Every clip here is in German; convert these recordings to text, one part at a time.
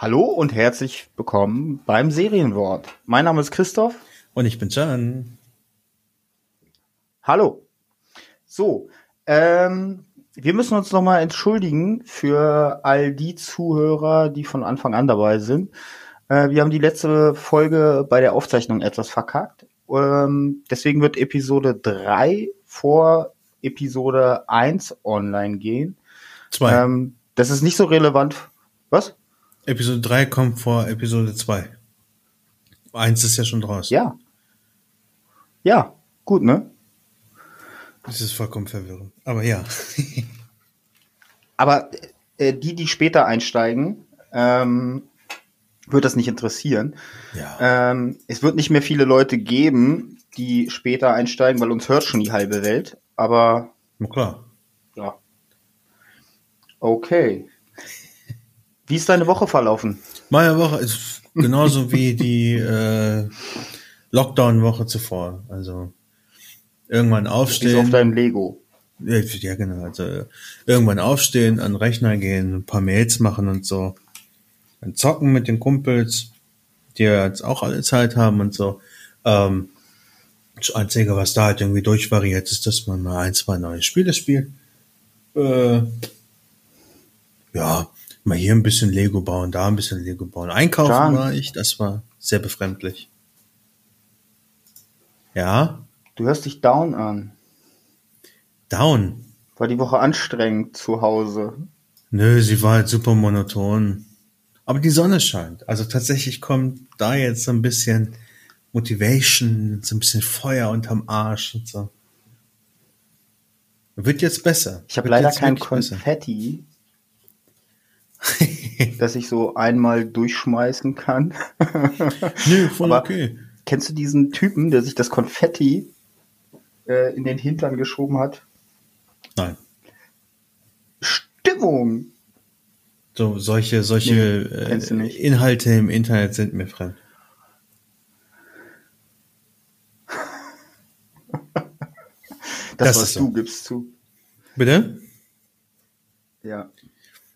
Hallo und herzlich willkommen beim Serienwort. Mein Name ist Christoph. Und ich bin Can. Hallo. So, ähm, wir müssen uns nochmal entschuldigen für all die Zuhörer, die von Anfang an dabei sind. Äh, wir haben die letzte Folge bei der Aufzeichnung etwas verkackt. Ähm, deswegen wird Episode 3 vor Episode 1 online gehen. Zwei. Ähm, das ist nicht so relevant. Was? Episode 3 kommt vor Episode 2. Eins ist ja schon draus. Ja. Ja, gut, ne? Das ist vollkommen verwirrend. Aber ja. Aber äh, die, die später einsteigen, ähm, wird das nicht interessieren. ja. Ähm, es wird nicht mehr viele Leute geben, die später einsteigen, weil uns hört schon die halbe Welt. Aber Na klar. ja. Okay. Wie ist deine Woche verlaufen? Meine Woche ist genauso wie die äh, Lockdown-Woche zuvor. Also irgendwann Wie ist auf aufstehen. deinem Lego? Ja, genau. Also irgendwann aufstehen, an den Rechner gehen, ein paar Mails machen und so. Dann zocken mit den Kumpels, die ja jetzt auch alle Zeit haben und so. Ähm, das Einzige, was da halt irgendwie durchvariiert, ist, dass man mal ein, zwei neue Spiele spielt. Äh, ja, mal hier ein bisschen Lego bauen, da ein bisschen Lego bauen. Einkaufen Can. war ich, das war sehr befremdlich. Ja, Du hörst dich down an. down. War die Woche anstrengend zu Hause. Nö, sie war halt super monoton. Aber die Sonne scheint. Also tatsächlich kommt da jetzt so ein bisschen Motivation, so ein bisschen Feuer unterm Arsch und so. Wird jetzt besser. Ich habe leider kein wirklich besser. Konfetti, das ich so einmal durchschmeißen kann. Nö, voll Aber- okay. Kennst du diesen Typen, der sich das Konfetti äh, in den Hintern geschoben hat? Nein. Stimmung! So, solche, solche du äh. Inhalte im Internet sind mir fremd. Das, Das was ist so. du gibst zu. Bitte? Ja,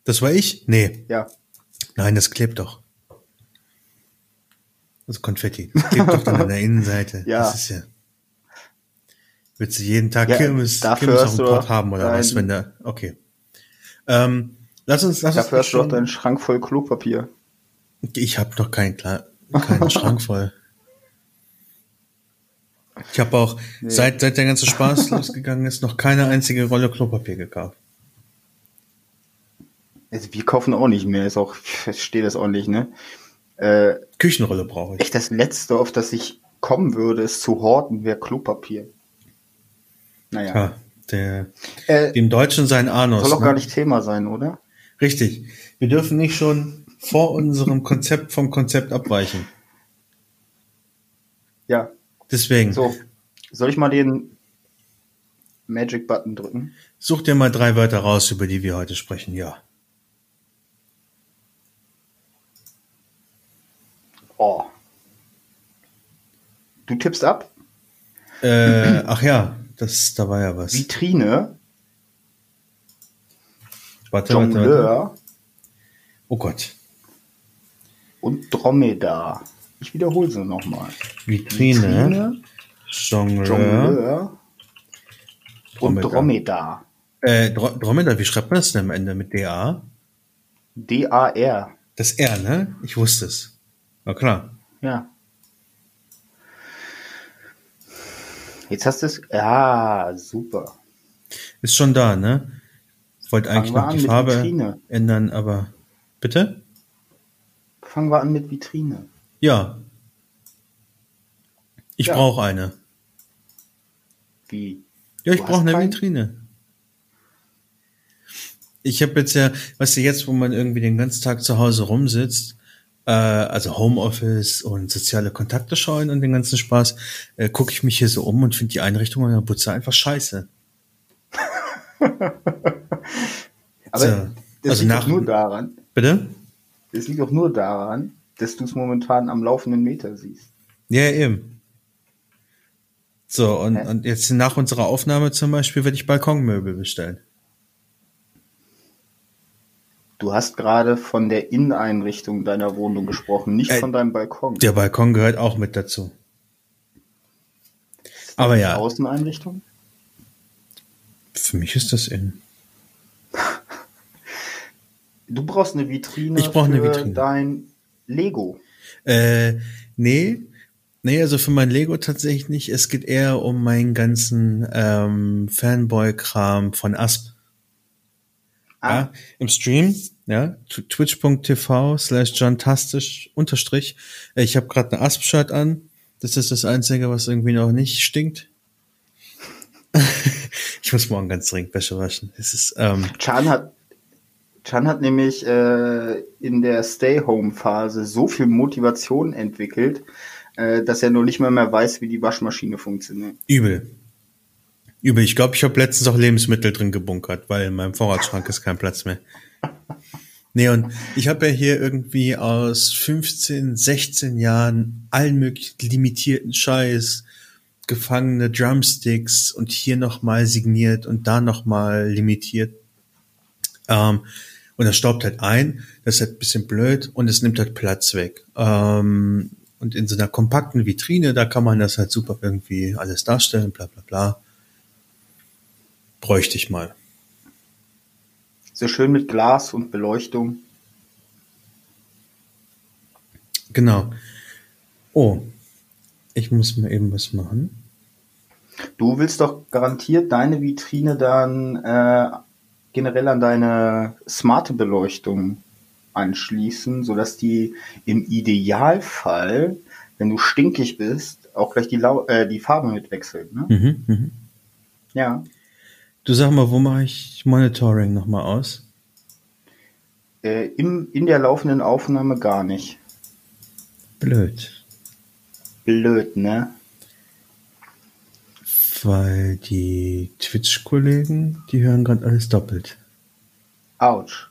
Das war ich? Nee. ja. Nein, das klebt doch. Das Konfetti. Das klebt doch dann an der Innenseite. Ja. Das ist ja. Willst du jeden Tag Ja, Kirmes, dafür Kirmes auf dem Pott haben oder was, wenn der. Okay. Ähm, lass uns, lass Dafür uns hast du doch deinen Schrank voll Klopapier. Ich habe doch keinen, klar, keinen Schrank voll. Ich habe auch, seit, seit der ganze Spaß losgegangen ist, noch keine einzige Rolle Klopapier gekauft. Also wir kaufen auch nicht mehr, ist auch, ich verstehe das auch nicht, ne? Äh, Küchenrolle brauche ich. echt das Letzte, auf das ich kommen würde, ist zu horten, wäre Klopapier. Naja. Ja, der, Äh, dem Deutschen sein Anus. soll auch ne? gar nicht Thema sein, oder? Richtig. Wir dürfen nicht schon vor unserem Konzept vom Konzept abweichen. Ja. Deswegen, So. Soll ich mal den Magic Button drücken? such dir mal drei Wörter raus, über die wir heute sprechen. Ja. Oh. Du tippst ab? Äh, ach ja, das, da war ja was. Vitrine, Warte, warte, warte. Jongleur Oh Gott. und Dromedar. Ich wiederhole sie nochmal. Vitrine, Jongleur, Jongleur und Dromedar. Dromedar. äh, Dro- Dromedar, wie schreibt man das denn am Ende mit DA? D-A-R. Das R, ne? Ich wusste es. Na klar. Ja. Jetzt hast du es. Ja, super. Ist schon da, ne? Ich wollte eigentlich noch die Farbe Vitrine. ändern, aber bitte? Fangen wir an mit Vitrine. Ja. Ich Ja. brauche eine. Wie? Ja, ich brauche eine keinen? Vitrine. Ich habe jetzt ja, weißt du, jetzt, wo man irgendwie den ganzen Tag zu Hause rumsitzt, äh, also Homeoffice und soziale Kontakte scheuen und den ganzen Spaß, äh, gucke ich mich hier so um und finde die Einrichtung an der Butze einfach scheiße. Aber So. das Also liegt nach- doch nur daran, Bitte? das liegt doch nur daran, dass du es momentan am laufenden Meter siehst. Ja, eben. So, und, Hä? und jetzt nach unserer Aufnahme zum Beispiel werde ich Balkonmöbel bestellen. Du hast gerade von der Inneneinrichtung deiner Wohnung gesprochen, nicht Äh, von deinem Balkon. Der Balkon gehört auch mit dazu. Aber ja, Außeneinrichtung? für mich ist das in. Du brauchst eine Vitrine Ich brauch eine für Vitrine. dein Lego. Äh, nee. Nee, also für mein Lego tatsächlich nicht. Es geht eher um meinen ganzen ähm, Fanboy-Kram von Asp. Ah, Ja, im Stream, ja, tw- twitch.tv slash johntastisch unterstrich. Äh, Ich habe gerade eine Asp-Shirt an. Das ist das Einzige, was irgendwie noch nicht stinkt. ich muss morgen ganz dringend Wäsche waschen. Es ist, ähm, Chan hat Chan hat nämlich äh, in der Stay-Home-Phase so viel Motivation entwickelt, äh, dass er nur nicht mehr mehr weiß, wie die Waschmaschine funktioniert. Übel. Übel. Ich glaube, ich habe letztens auch Lebensmittel drin gebunkert, weil in meinem Vorratsschrank ist kein Platz mehr. Nee, und ich habe ja hier irgendwie aus 15, 16 Jahren allen möglichen limitierten Scheiß, gefangene Drumsticks und hier nochmal signiert und da nochmal limitiert. Ähm, und das staubt halt ein, das ist halt bisschen blöd und es nimmt halt Platz weg. Ähm, und in so einer kompakten Vitrine, da kann man das halt super irgendwie alles darstellen, bla bla bla. Bräuchte ich mal. So schön mit Glas und Beleuchtung. Genau. Oh, ich muss mal eben was machen. Du willst doch garantiert deine Vitrine dann äh, generell an deine smarte Beleuchtung anschließen, sodass die im Idealfall, wenn du stinkig bist, auch gleich die, Lau äh, die Farbe mitwechselt. Ne? Mhm, mhm. Ja. Du sag mal, wo mache ich Monitoring nochmal aus? Äh, im, in der laufenden Aufnahme gar nicht. Blöd. Blöd, ne? Weil die Twitch-Kollegen, die hören gerade alles doppelt. Autsch.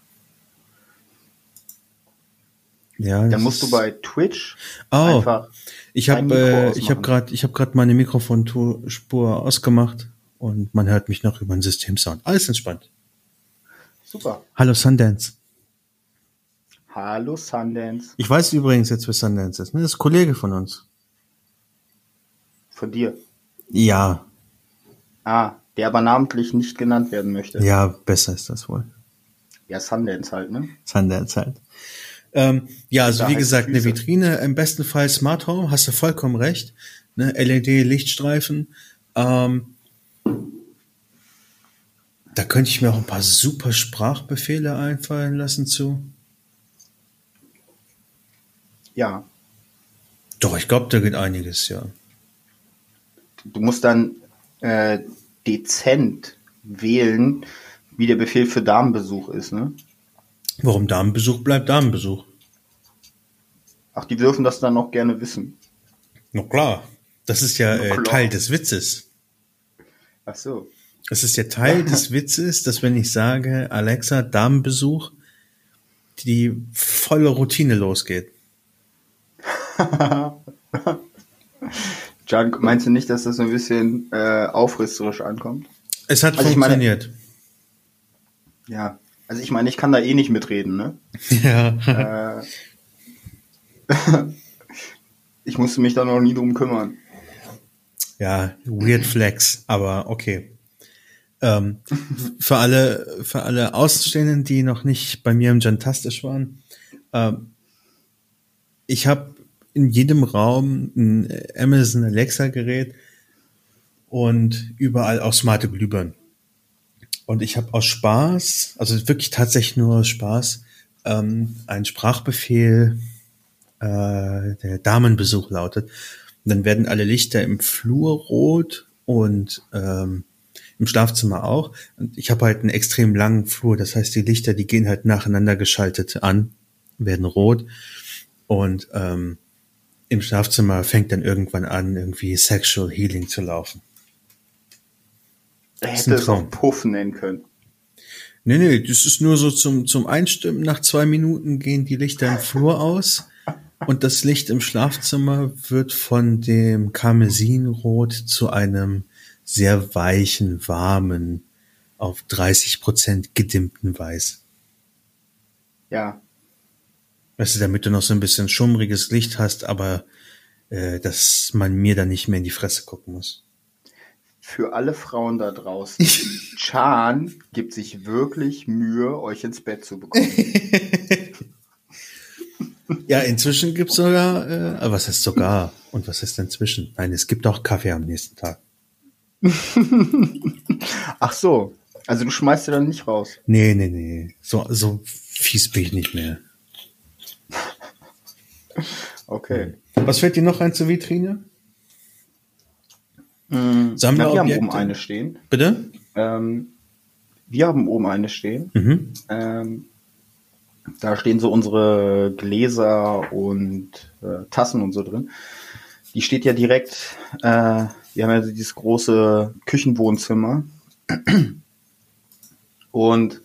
Ja, Dann musst du bei Twitch Oh, einfach ich habe äh, ich habe gerade ich habe gerade meine Mikrofonspur ausgemacht und man hört mich noch über den Systemsound. Alles entspannt. Super. Hallo Sundance. Hallo Sundance. Ich weiß übrigens jetzt, wer Sundance ist. Ne? Das ist ein Kollege von uns. Von dir. Ja, Ah, der aber namentlich nicht genannt werden möchte. ja, besser ist das wohl. Ja, Sundance halt, ne? Sundance halt. Ähm, ja, also Da wie gesagt, eine. Vitrine, im besten Fall Smart Home, hast du vollkommen recht. Ne? LED-Lichtstreifen. Ähm, da könnte ich mir auch ein paar super Sprachbefehle einfallen lassen zu. Ja. Doch, ich glaube, da geht einiges, ja. Du musst dann äh, dezent wählen, wie der Befehl für Damenbesuch ist, ne? Warum Damenbesuch bleibt Damenbesuch? Ach, die dürfen das dann noch gerne wissen. Na klar. Das ist ja äh. Teil des Witzes. Ach so. Es ist ja Teil des Witzes, dass wenn ich sage, Alexa, Damenbesuch, die volle Routine losgeht. John, meinst du nicht, dass das so ein bisschen äh, aufrisserisch ankommt? Es hat Also ich meine- funktioniert. Ja. Also ich meine, ich kann da eh nicht mitreden, ne? ja. Äh, ich musste mich da noch nie drum kümmern. Ja, weird flex, aber okay. Ähm, für alle, für alle Außenstehenden, die noch nicht bei mir im Jantastisch waren, ähm, ich habe in jedem Raum ein Amazon Alexa Gerät und überall auch smarte Glühbirnen. Und ich habe aus Spaß, also wirklich tatsächlich nur Spaß, ähm, einen Sprachbefehl, äh, der Damenbesuch lautet. Dann werden alle Lichter im Flur rot und ähm, im Schlafzimmer auch. Und ich habe halt einen extrem langen Flur, das heißt, die Lichter, die gehen halt nacheinander geschaltet an, werden rot. Und ähm, im Schlafzimmer fängt dann irgendwann an, irgendwie Sexual Healing zu laufen. Er ist hätte es auch. Puff nennen können. Nee, nee, das ist nur so zum, zum Einstimmen. Nach zwei Minuten gehen die Lichter im Flur aus und das Licht im Schlafzimmer wird von dem Karmesinrot zu einem sehr weichen, warmen, auf 30 Prozent gedimmten Weiß. Ja. Weißt du, damit du noch so ein bisschen schummriges Licht hast, aber äh, dass man mir dann nicht mehr in die Fresse gucken muss. Für alle Frauen da draußen, Chan gibt sich wirklich Mühe, euch ins Bett zu bekommen. Ja, inzwischen gibt's sogar, äh, aber was heißt sogar? Und was heißt inzwischen? Nein, es gibt auch Kaffee am nächsten Tag. Ach so, also du schmeißt dir dann nicht raus. Nee, nee, nee. So, so fies bin ich nicht mehr. Okay. Was fällt dir noch ein zur Vitrine? Mhm. Sammlerobjekte? Na, wir haben oben eine stehen. Bitte? Ähm, wir haben oben eine stehen. Mhm. Ähm, da stehen so unsere Gläser und äh, Tassen und so drin. Die steht ja direkt, äh, wir haben ja dieses große Küchenwohnzimmer. Und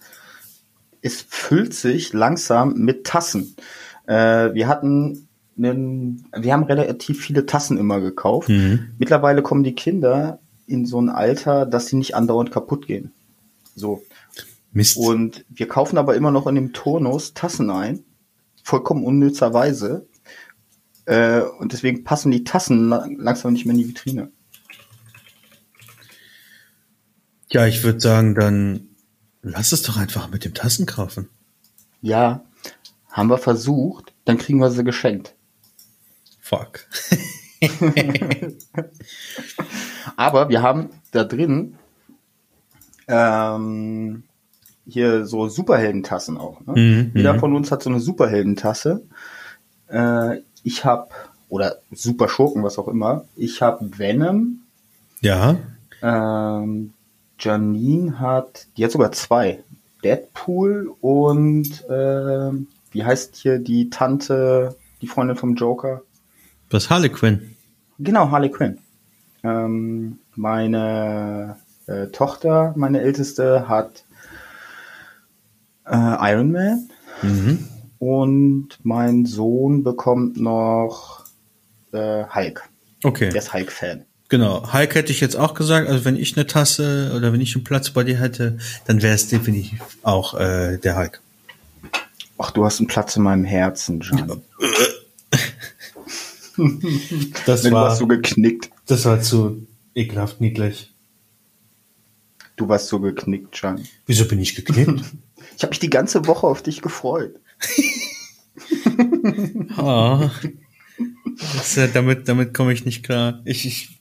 es füllt sich langsam mit Tassen. Äh, wir hatten einen, wir haben relativ viele Tassen immer gekauft. Mhm. Mittlerweile kommen die Kinder in so ein Alter, dass sie nicht andauernd kaputt gehen. So. Mist. Und wir kaufen aber immer noch in dem Turnus Tassen ein. Vollkommen unnützerweise. Äh, und deswegen passen die Tassen la- langsam nicht mehr in die Vitrine. ja, ich würde sagen, dann lass es doch einfach mit dem Tassen kaufen. Ja, haben wir versucht, dann kriegen wir sie geschenkt. Fuck. Aber wir haben da drin ähm, hier so Superheldentassen auch. Ne? Mhm, Jeder mhm. von uns hat so eine Superheldentasse. Äh, ich habe oder Super Schurken, was auch immer. Ich habe Venom. Ja. Ähm, Janine hat, die hat sogar zwei. Deadpool und ähm, wie heißt hier die Tante, die Freundin vom Joker? Was Harlequin? Genau, Harley Quinn. Ähm, meine äh, Tochter, meine älteste, hat äh, Iron Man Mhm. und mein Sohn bekommt noch äh, Hulk. Okay. Der ist Hulk-Fan. Genau. Hulk hätte ich jetzt auch gesagt, also wenn ich eine Tasse oder wenn ich einen Platz bei dir hätte, dann wäre es definitiv auch äh, der Hulk. Ach, du hast einen Platz in meinem Herzen, Jan. Das Du war, warst so geknickt. das war zu ekelhaft niedlich. Du warst so geknickt, Jan. Wieso bin ich geknickt? Ich habe mich die ganze Woche auf dich gefreut. oh. Das, äh, damit damit komme ich nicht klar. Ich, ich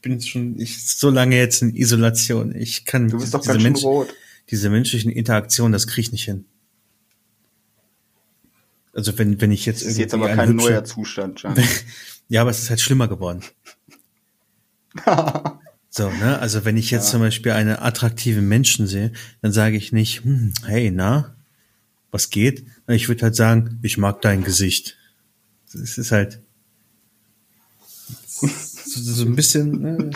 bin schon ich so lange jetzt in Isolation. Ich kann Du bist doch diese, ganz schön Mensch- rot. diese menschlichen Interaktionen, das kriege ich nicht hin. Also wenn wenn ich jetzt Das ist jetzt aber kein neuer Zustand, Jan. Ja, aber es ist halt schlimmer geworden. So, ne? Also wenn ich jetzt zum Beispiel eine attraktive Menschen sehe, dann sage ich nicht, hm, hey, na, was geht? Ich würde halt sagen, ich mag dein Gesicht. Es ist halt so, so ein bisschen, ne?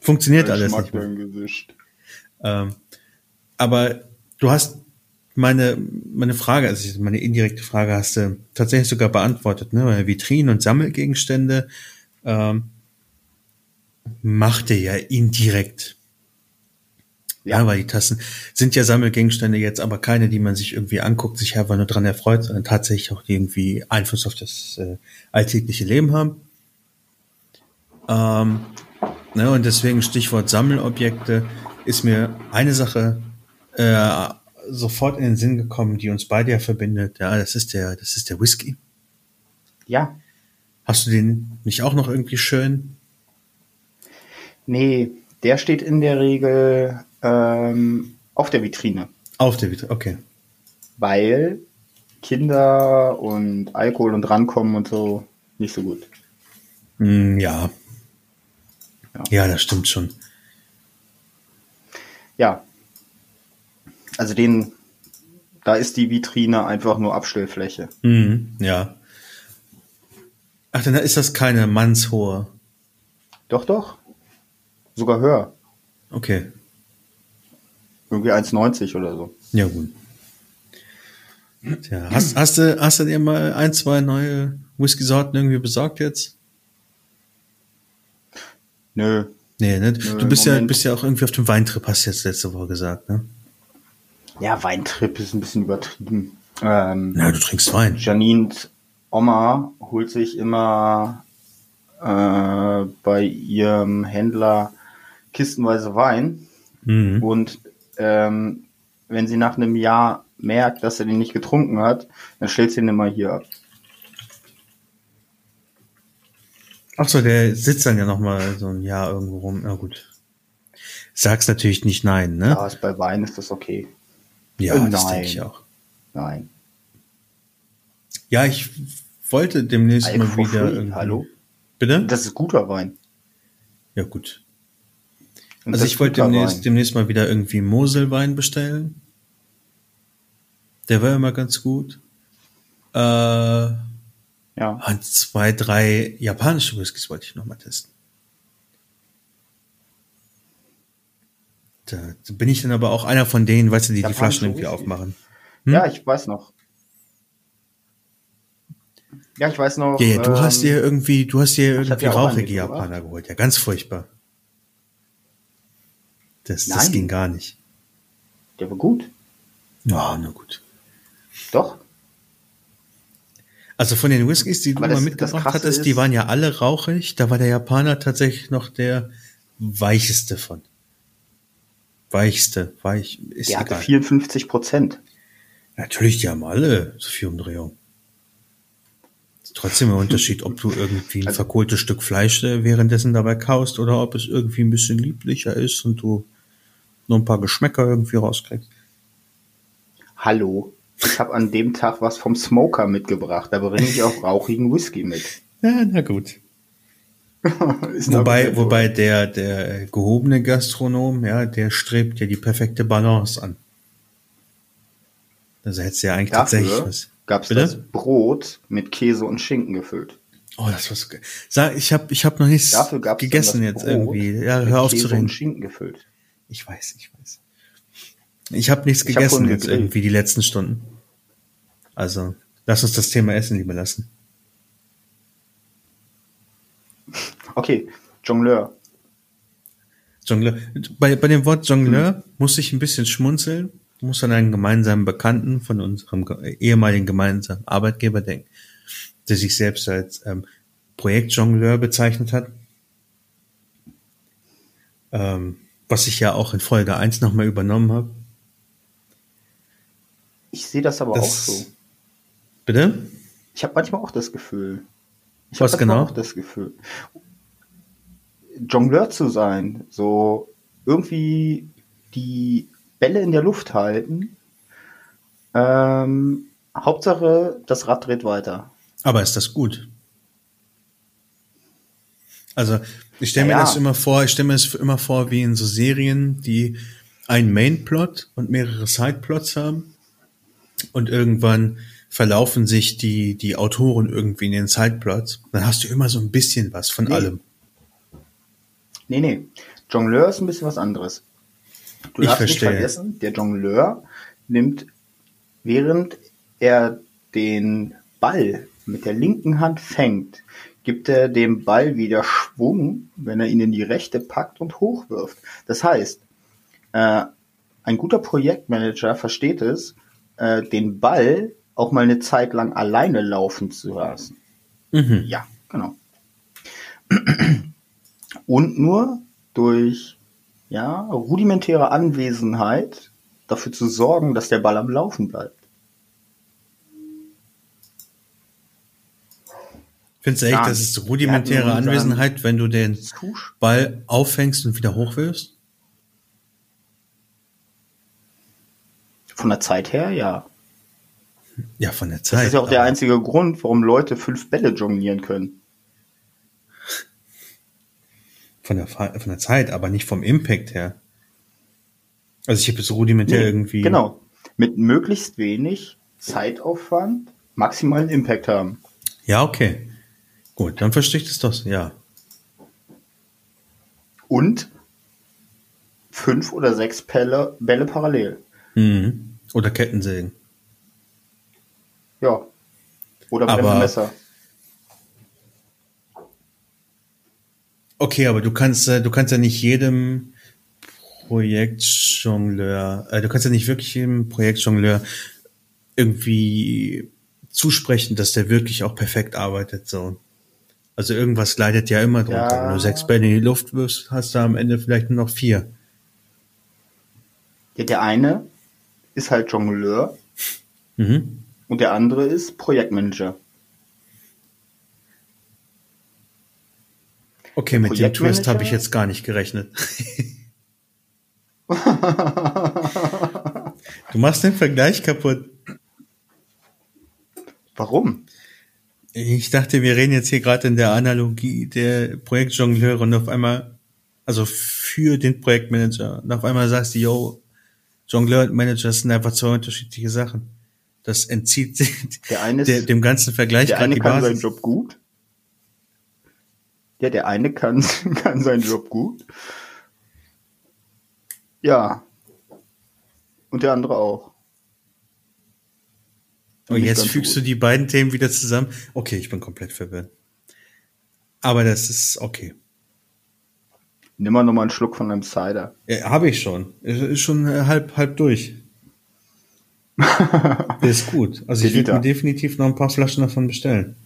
funktioniert alles ich mag nicht mehr. dein Gesicht. Ähm, aber du hast meine, meine Frage, also meine indirekte Frage hast du tatsächlich sogar beantwortet, ne? Vitrinen und Sammelgegenstände ähm, macht er ja indirekt. Ja. Ja. weil die Tassen sind ja Sammelgegenstände jetzt, aber keine, die man sich irgendwie anguckt, sich einfach nur dran erfreut, sondern tatsächlich auch irgendwie Einfluss auf das äh, alltägliche Leben haben. Ähm, ne, und deswegen Stichwort Sammelobjekte ist mir eine Sache äh, sofort in den Sinn gekommen, die uns beide ja verbindet. Ja, das ist der, das ist der Whisky. Ja. Hast du den nicht auch noch irgendwie schön? Nee, der steht in der Regel ähm, auf der Vitrine, Auf der Vitrine, okay. weil Kinder und Alkohol und rankommen und so nicht so gut. Mm, ja. Ja. Ja, das stimmt schon. Ja. Also den, da ist die Vitrine einfach nur Abstellfläche. Mhm, ja. Ach, dann ist das keine mannshohe. Doch, doch. Sogar höher. Okay. Irgendwie 1,90 oder so. Ja, gut. Tja, hast, hast, du, hast du dir mal ein, zwei neue Whisky-Sorten irgendwie besorgt jetzt? Nö. Nee, ne? Nö, Du bist ja, bist ja auch irgendwie auf dem Weintrip, hast du jetzt letzte Woche gesagt, ne? Ja, Weintrip ist ein bisschen übertrieben. Ähm, Na, du trinkst Wein. Janines Oma holt sich immer äh, bei ihrem Händler kistenweise Wein Mhm. und ähm, wenn sie nach einem Jahr merkt, dass er den nicht getrunken hat, dann stellt sie ihn immer hier ab. Ach so, der sitzt dann ja noch mal so ein Jahr irgendwo rum. Na gut. Sag's natürlich nicht nein, ne? Aber ist bei Wein ist das okay. Ja, Äh, das nein. denke ich auch. Nein. Ja, ich wollte demnächst Alk mal wieder hallo? Bitte? Das ist guter Wein. Ja, gut. Und Also ich wollte demnächst, demnächst mal wieder irgendwie Moselwein bestellen. Der war immer ganz gut. Äh, Ja. und zwei, drei japanische Whiskys wollte ich noch mal testen. Da bin ich dann aber auch einer von denen, weißt du, die die Japanische Flaschen irgendwie Whiskys? aufmachen. Hm? Ja, ich weiß noch. Ja, ich weiß noch. Ja, ja, du ähm, hast dir irgendwie, du hast dir irgendwie rauchige. Japaner geholt. Ja, ganz furchtbar. Das, das Nein. ging gar nicht. Der war gut. Ja, na gut. Doch. Also von den Whiskys, die du Aber mal das- mitgebracht das Krasse hattest, die waren ja alle rauchig. Da war der Japaner tatsächlich noch der weicheste von. Weichste, weich, ist Der hatte egal. 54 Prozent. Natürlich, die haben alle so viel Umdrehung. Ist trotzdem ein Unterschied, ob du irgendwie ein Also- verkohltes Stück Fleisch äh, währenddessen dabei kaust oder ob es irgendwie ein bisschen lieblicher ist und du nur ein paar Geschmäcker irgendwie rauskriegst. Hallo. Ich habe an dem Tag was vom Smoker mitgebracht. Da bringe ich auch rauchigen Whisky mit. Ja, na gut. Wobei, wobei der, der gehobene Gastronom, ja, der strebt ja die perfekte Balance an. Also hättest du ja eigentlich oder? tatsächlich Dafür was. gab es Bitte? das Brot mit Käse und Schinken gefüllt. Oh, das war's. ge- Sag, ich habe ich hab noch nichts Dafür gab es gegessen jetzt irgendwie. Ja, hör auf zu Käse reden. und Schinken gefüllt. Ich weiß, ich weiß. Ich habe nichts Ich hab gegessen vorhin jetzt irgendwie die letzten Stunden. Also, lass uns das Thema Essen lieber lassen. Okay, Jongleur. Jongleur. Bei, bei dem Wort Jongleur muss ich ein bisschen schmunzeln, muss an einen gemeinsamen Bekannten von unserem ge- ehemaligen gemeinsamen Arbeitgeber denken, der sich selbst als ähm, Projektjongleur bezeichnet hat. Ähm, was ich ja auch in Folge 1 nochmal übernommen habe. Ich sehe das aber Das- auch so. Bitte? Ich habe manchmal auch das Gefühl. Ich Was hab manchmal genau? auch das Gefühl. Jongleur zu sein, so irgendwie die Bälle in der Luft halten. Ähm, Hauptsache, das Rad dreht weiter. Aber ist das gut? Also, ich stelle mir Naja. das immer vor, ich stelle mir das immer vor, wie in so Serien, die einen Mainplot und mehrere Sideplots haben. Und irgendwann verlaufen sich die, die Autoren irgendwie in den Sideplots. Dann hast du immer so ein bisschen was von Nee. allem. Nee, nee. Jongleur ist ein bisschen was anderes. Du Ich darfst verstehe. nicht vergessen, der Jongleur nimmt, während er den Ball mit der linken Hand fängt, gibt er dem Ball wieder Schwung, wenn er ihn in die rechte packt und hochwirft. Das heißt, äh, ein guter Projektmanager versteht es, äh, den Ball auch mal eine Zeit lang alleine laufen zu lassen. Mhm. Ja, genau. Und nur durch ja, rudimentäre Anwesenheit dafür zu sorgen, dass der Ball am Laufen bleibt. Findest du echt, das ist rudimentäre Anwesenheit, wenn du den Ball auffängst und wieder hochwirfst? Von der Zeit her, ja. Ja, von der Zeit. Das ist ja auch der einzige Grund, warum Leute fünf Bälle jonglieren können. Von der, von der Zeit, aber nicht vom Impact her. Also ich habe es rudimentär Nee, irgendwie. Genau. Mit möglichst wenig Zeitaufwand maximalen Impact haben. Ja, okay. Gut, dann verstehe ich das doch. Ja. Und fünf oder sechs Bälle, Bälle parallel. Mhm. Oder Kettensägen. Ja. Oder brennende Messer. Okay, aber du kannst, äh, du kannst ja nicht jedem Projektjongleur, äh, du kannst ja nicht wirklich jedem Projektjongleur irgendwie zusprechen, dass der wirklich auch perfekt arbeitet. So. Also irgendwas leidet ja immer drunter. Ja. Wenn du sechs Bälle in die Luft wirfst, hast du am Ende vielleicht nur noch vier. Ja, der eine ist halt Jongleur Mhm. und der andere ist Projektmanager. Okay, mit dem Twist habe ich jetzt gar nicht gerechnet. du machst den Vergleich kaputt. Warum? Ich dachte, wir reden jetzt hier gerade in der Analogie der Projektjongleure und auf einmal, also für den Projektmanager, und auf einmal sagst du, yo, Jongleur und Manager sind einfach zwei unterschiedliche Sachen. Das entzieht Der eine ist- der, dem ganzen Vergleich Der gerade eine die kann seinen. Job gut. Ja, der eine kann, kann seinen Job gut. Ja. Und der andere auch. Und jetzt fügst gut. du die beiden Themen wieder zusammen. Okay, ich bin komplett verwirrt. Aber das ist okay. Nimm mal nochmal einen Schluck von einem Cider. Ja, Habe ich schon. Ist schon äh, halb, halb durch. Der ist gut. Also ich würde mir definitiv noch ein paar Flaschen davon bestellen.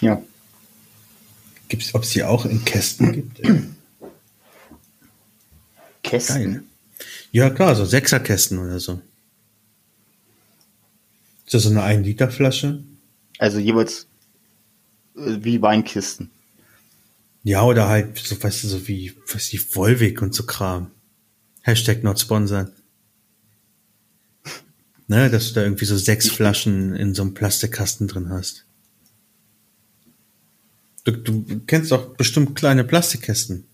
Ja. Gibt's, ob es die auch in Kästen gibt? Kästen. Geil. Ja, klar, so Sechserkästen oder so. Ist das so eine 1 Liter Flasche? Also jeweils äh, wie Weinkisten. Ja, oder halt, so, weißt du, so wie, weiß ich, Volvic und so Kram. Hashtag not sponsored. Ne, dass du da irgendwie so sechs Flaschen in so einem Plastikkasten drin hast. Du, du kennst doch bestimmt kleine Plastikkästen.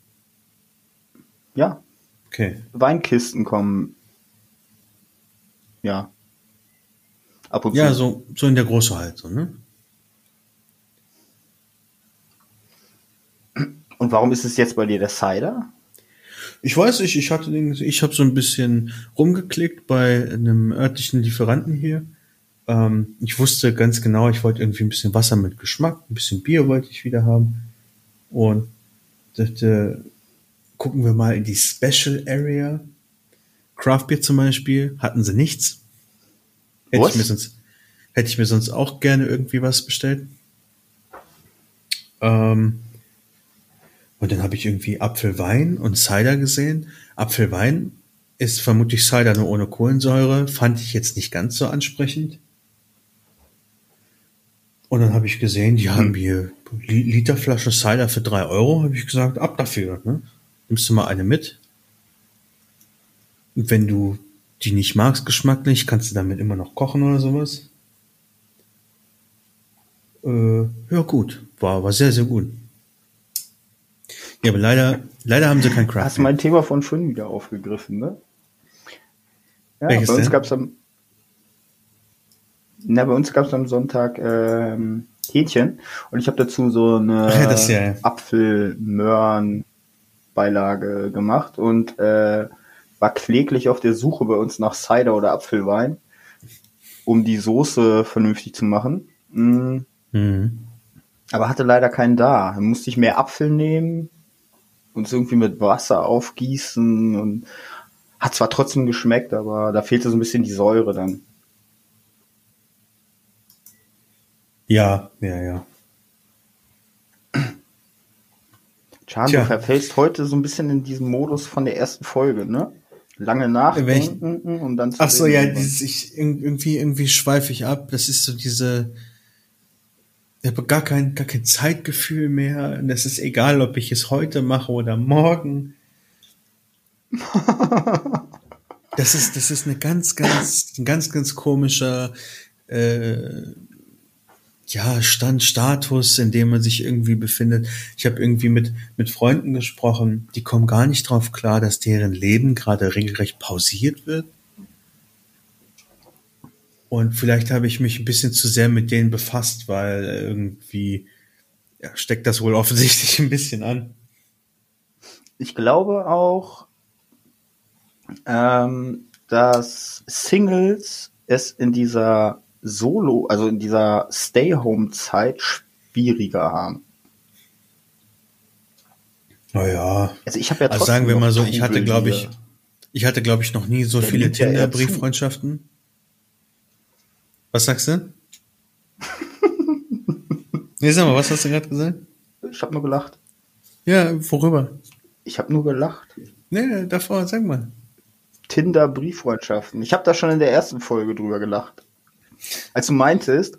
Ja. Okay. Weinkisten kommen. Ja. Ab und Ja, so, so in der Größe halt, so, ne? Und warum ist es jetzt bei dir der Cider? Ich weiß nicht, ich hatte den, ich habe so ein bisschen rumgeklickt bei einem örtlichen Lieferanten hier. Ähm, ich wusste ganz genau, ich wollte irgendwie ein bisschen Wasser mit Geschmack, ein bisschen Bier wollte ich wieder haben. Und dachte, gucken wir mal in die Special Area. Craft Beer zum Beispiel, hatten sie nichts. Hätte Was? ich, mir sonst, hätte ich mir sonst auch gerne irgendwie was bestellt. Ähm, und dann habe ich irgendwie Apfelwein und Cider gesehen. Apfelwein ist vermutlich Cider nur ohne Kohlensäure. Fand ich jetzt nicht ganz so ansprechend. Und dann habe ich gesehen, die haben hier Li- Literflasche Cider für drei Euro. Habe ich gesagt, ab dafür. Ne? Nimmst du mal eine mit. Und wenn du die nicht magst geschmacklich, kannst du damit immer noch kochen oder sowas. Äh, ja gut, war, war sehr, sehr gut. Ja, aber leider, leider haben sie kein Craft. Hast du mein Thema von vorhin wieder aufgegriffen, ne? Ja, Welches bei uns denn? gab's am na, bei uns gab's am Sonntag ähm, Hähnchen und ich habe dazu so eine ja, das ja. Apfel-Möhren-Beilage gemacht und äh, war kläglich auf der Suche bei uns nach Cider oder Apfelwein, um die Soße vernünftig zu machen. Mm, Mhm. aber hatte leider keinen da. Dann musste ich mehr Apfel nehmen und es irgendwie mit Wasser aufgießen und hat zwar trotzdem geschmeckt, aber da fehlte so ein bisschen die Säure dann. Ja, ja, ja. Chan, du verfällst heute so ein bisschen in diesen Modus von der ersten Folge, ne? Lange nachdenken und dann zu Ach so, ja, dieses, ich, irg- irgendwie, irgendwie schweife ich ab. Das ist so diese, ich habe gar kein, gar kein Zeitgefühl mehr. Und es ist egal, ob ich es heute mache oder morgen. Das ist, das ist eine ganz, ganz, ein ganz, ganz komischer, äh, ja, Stand, Status, in dem man sich irgendwie befindet. Ich habe irgendwie mit, mit Freunden gesprochen, die kommen gar nicht drauf klar, dass deren Leben gerade regelrecht pausiert wird. Und vielleicht habe ich mich ein bisschen zu sehr mit denen befasst, weil irgendwie ja, steckt das wohl offensichtlich ein bisschen an. Ich glaube auch, ähm, dass Singles es in dieser Solo, also in dieser Stay-Home-Zeit schwieriger haben. Naja, Also ich habe ja also sagen wir mal so, ich hatte, glaube ich, ich hatte, glaube ich, noch nie so viele. Tinder-Brieffreundschaften. Was sagst du? nee, sag mal, was hast du gerade gesagt? Ich habe nur gelacht. Ja, worüber? Ich habe nur gelacht. Nee, davor, sag mal. Tinder Brieffreundschaften. Ich habe da schon in der ersten Folge drüber gelacht. Als du meintest,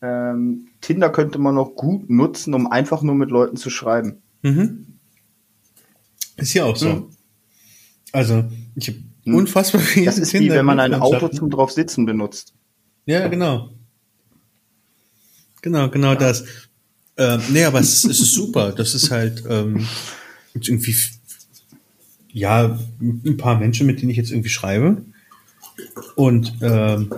ähm, Tinder könnte man noch gut nutzen, um einfach nur mit Leuten zu schreiben. Mhm. Ist hier auch so. Mhm. Also, ich habe Mhm. unfassbar viele Das ist wie wenn man ein Auto zum drauf sitzen benutzt. Ja, genau. Genau, genau das. Ähm, nee, aber es, es ist super. Das ist halt ähm, irgendwie, ja, ein paar Menschen, mit denen ich jetzt irgendwie schreibe. Und ähm,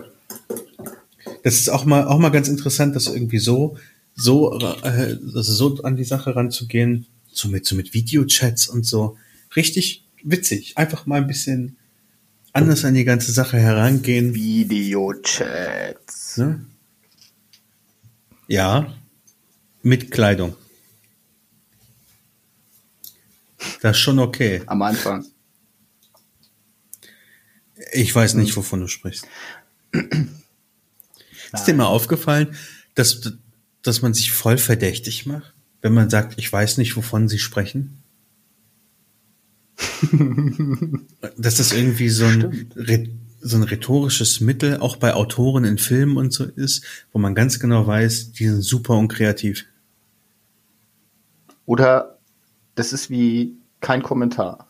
das ist auch mal auch mal ganz interessant, das irgendwie so so äh, also so an die Sache ranzugehen, so mit so mit Videochats und so. Richtig witzig. Einfach mal ein bisschen anders an die ganze Sache herangehen. Videochats. Ne? Ja, mit Kleidung. Das ist schon okay. Am Anfang. Ich weiß nicht, wovon du sprichst. Ist dir mal aufgefallen, dass, dass man sich voll verdächtig macht, wenn man sagt, ich weiß nicht, wovon sie sprechen? dass das irgendwie so ein, so ein rhetorisches Mittel auch bei Autoren in Filmen und so ist, wo man ganz genau weiß, die sind super unkreativ. Oder das ist wie kein Kommentar.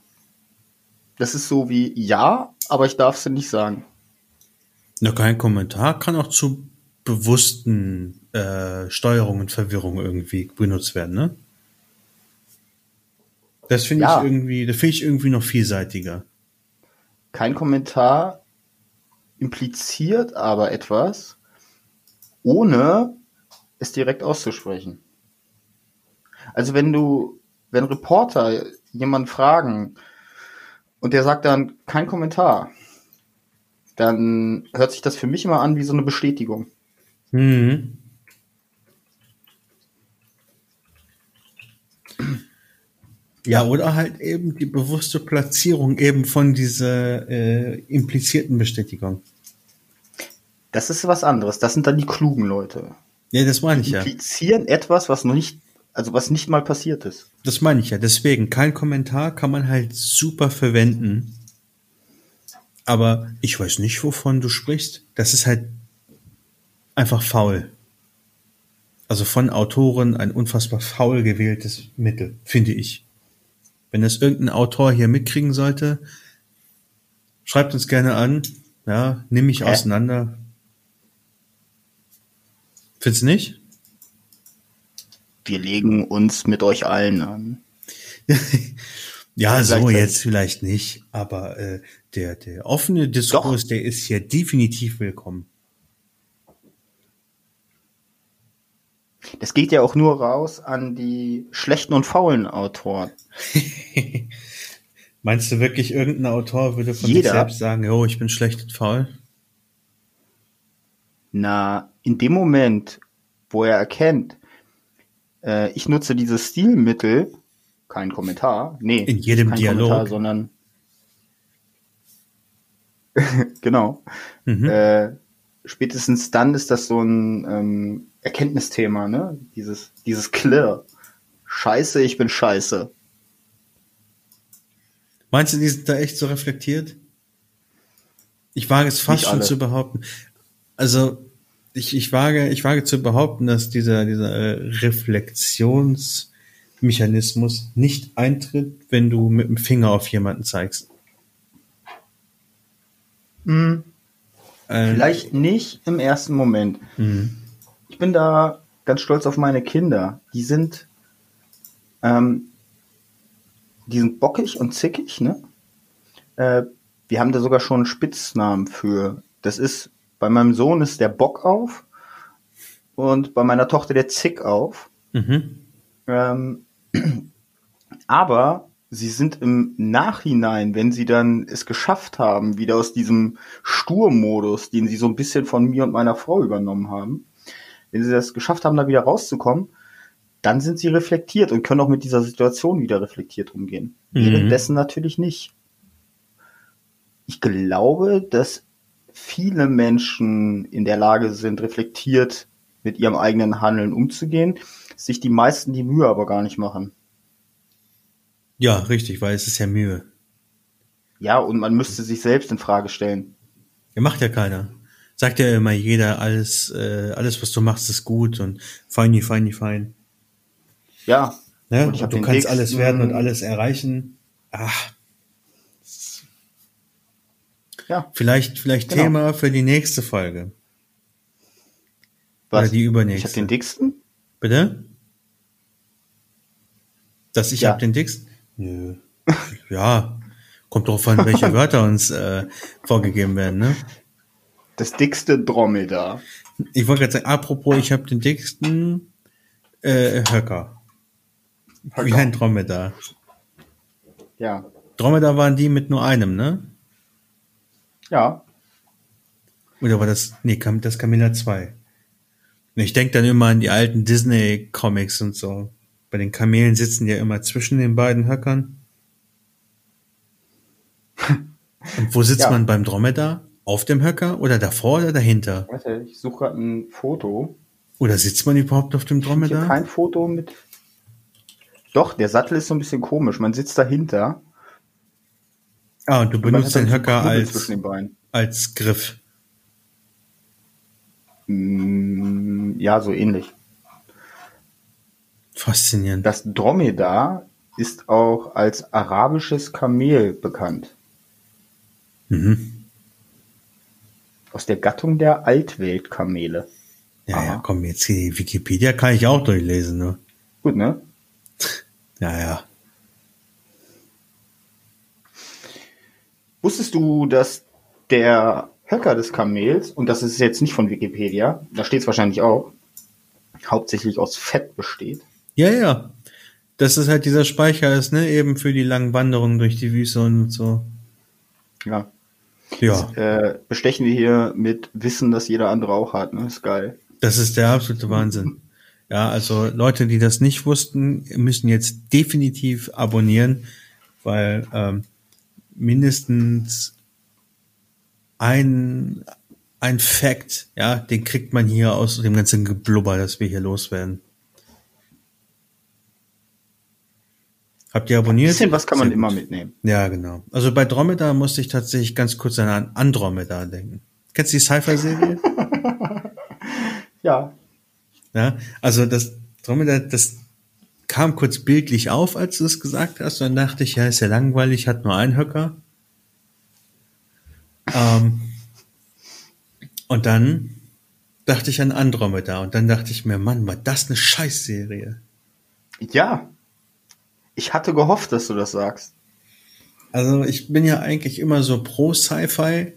Das ist so wie ja, aber ich darf es nicht sagen. Na, kein Kommentar kann auch zu bewussten äh, Steuerung und Verwirrung irgendwie benutzt werden, ne? Das finde Ja. ich irgendwie, das finde ich irgendwie noch vielseitiger. Kein Kommentar impliziert aber etwas, ohne es direkt auszusprechen. Also wenn du, wenn Reporter jemanden fragen und der sagt dann kein Kommentar, dann hört sich das für mich immer an wie so eine Bestätigung. Mhm. Ja, oder halt eben die bewusste Platzierung eben von dieser äh, implizierten Bestätigung. Das ist was anderes. Das sind dann die klugen Leute. Ja, das meine ich ja. Implizieren etwas, was noch nicht, also was nicht mal passiert ist. Das meine ich ja. Deswegen, kein Kommentar kann man halt super verwenden. Aber ich weiß nicht, wovon du sprichst. Das ist halt einfach faul. Also von Autoren ein unfassbar faul gewähltes Mittel, finde ich. Wenn das irgendein Autor hier mitkriegen sollte, schreibt uns gerne an. Ja, nimm mich Hä? auseinander. Findest du nicht? Wir legen uns mit euch allen an. Ja, so jetzt vielleicht nicht, aber äh, der, der offene Diskurs, der ist hier definitiv willkommen. Das geht ja auch nur raus an die schlechten und faulen Autoren. Meinst du wirklich, irgendein Autor würde von Jeder. sich selbst sagen, oh, ich bin schlecht und faul? Na, in dem Moment, wo er erkennt, äh, ich nutze dieses Stilmittel, kein Kommentar, nee, In jedem kein Dialog. Kommentar, sondern genau. Mhm. Äh, spätestens dann ist das so ein ähm, Erkenntnisthema, ne? Dieses, dieses Clear. Scheiße, ich bin scheiße. Meinst du, die sind da echt so reflektiert? Ich wage es fast Nicht schon alle. zu behaupten. Also, ich, ich wage, ich wage zu behaupten, dass dieser, dieser äh, Reflexionsmechanismus nicht eintritt, wenn du mit dem Finger auf jemanden zeigst. Äh, Vielleicht nicht im ersten Moment. Mhm. Ich bin da ganz stolz auf meine Kinder. Die sind, ähm, die sind bockig und zickig, ne? Äh, wir haben da sogar schon einen Spitznamen für. Das ist, bei meinem Sohn ist der Bock auf und bei meiner Tochter der Zick auf. Mhm. Ähm, aber sie sind im Nachhinein, wenn sie dann es geschafft haben, wieder aus diesem Sturmodus, den sie so ein bisschen von mir und meiner Frau übernommen haben, wenn sie das geschafft haben, da wieder rauszukommen, dann sind sie reflektiert und können auch mit dieser Situation wieder reflektiert umgehen. Mhm. Währenddessen natürlich nicht. Ich glaube, dass viele Menschen in der Lage sind, reflektiert mit ihrem eigenen Handeln umzugehen, sich die meisten die Mühe aber gar nicht machen. Ja, richtig, weil es ist ja Mühe. Ja, und man müsste sich selbst in Frage stellen. Ja, macht ja keiner. Sagt ja immer jeder, alles, äh, alles, was du machst, ist gut und feini, feini, fein. Ja. Ne? Und ich hab du kannst Text, alles werden und alles erreichen. Ach, Ja. vielleicht, vielleicht Genau. Thema für die nächste Folge. Was? Oder die Ich übernächste. habe den dicksten? Bitte? Dass ich Ja. hab den dicksten? Nö. ja. Kommt drauf an, welche Wörter uns äh, vorgegeben werden, ne? Das dickste Dromedar. Ich wollte gerade sagen, apropos, ich habe den dicksten äh, Höcker. Wie Höcker. ein Dromedar. Ja. Dromedar waren die mit nur einem, ne? Ja. Oder war das, nee, kam das Camilla 2. Und Ich denke dann immer an die alten Disney-Comics und so. Bei den Kamelen sitzen ja immer zwischen den beiden Höckern. Und wo sitzt Ja. man beim Dromedar? Auf dem Höcker oder davor oder dahinter? Warte, ich suche gerade ein Foto. Oder sitzt man überhaupt auf dem Ich habe Dromedar? kein Foto mit. Doch, der Sattel ist so ein bisschen komisch. Man sitzt dahinter. Ah, und du und benutzt den Höcker als, als Griff. Mm, Ja, so ähnlich. Faszinierend. Das Dromedar ist auch als arabisches Kamel bekannt. Mhm. Aus der Gattung der Altweltkamele. Ja, Aha. ja, komm, jetzt die Wikipedia kann ich auch durchlesen, ne? Gut, ne? Ja, ja. Wusstest du, dass der Höcker des Kamels, und das ist jetzt nicht von Wikipedia, da steht es wahrscheinlich auch, hauptsächlich aus Fett besteht? Ja, ja. Das ist halt dieser Speicher ist, ne, eben für die langen Wanderungen durch die Wüste und so. Ja. Ja, Äh, bestechen wir hier mit Wissen, das jeder andere auch hat, ne? Ist geil. das ist der absolute Wahnsinn. Ja, also Leute, die das nicht wussten, müssen jetzt definitiv abonnieren, weil ähm, mindestens ein ein Fact, ja, den kriegt man hier aus dem ganzen Geblubber, das wir hier loswerden. Habt ihr Ein abonniert? bisschen was kann man immer mitnehmen. Ja, genau. Also bei Dromedar musste ich tatsächlich ganz kurz an Andromeda denken. Kennst du die Sci-Fi-Serie? Ja. ja, also das Dromedar, das kam kurz bildlich auf, als du es gesagt hast. Und dann dachte ich, ja, ist ja langweilig, hat nur einen Höcker. Ähm, und dann dachte ich an Andromeda. Und dann dachte ich mir, Mann, war das eine Scheißserie. Ja. Ich hatte gehofft, dass du das sagst. Also ich bin ja eigentlich immer so pro Sci-Fi.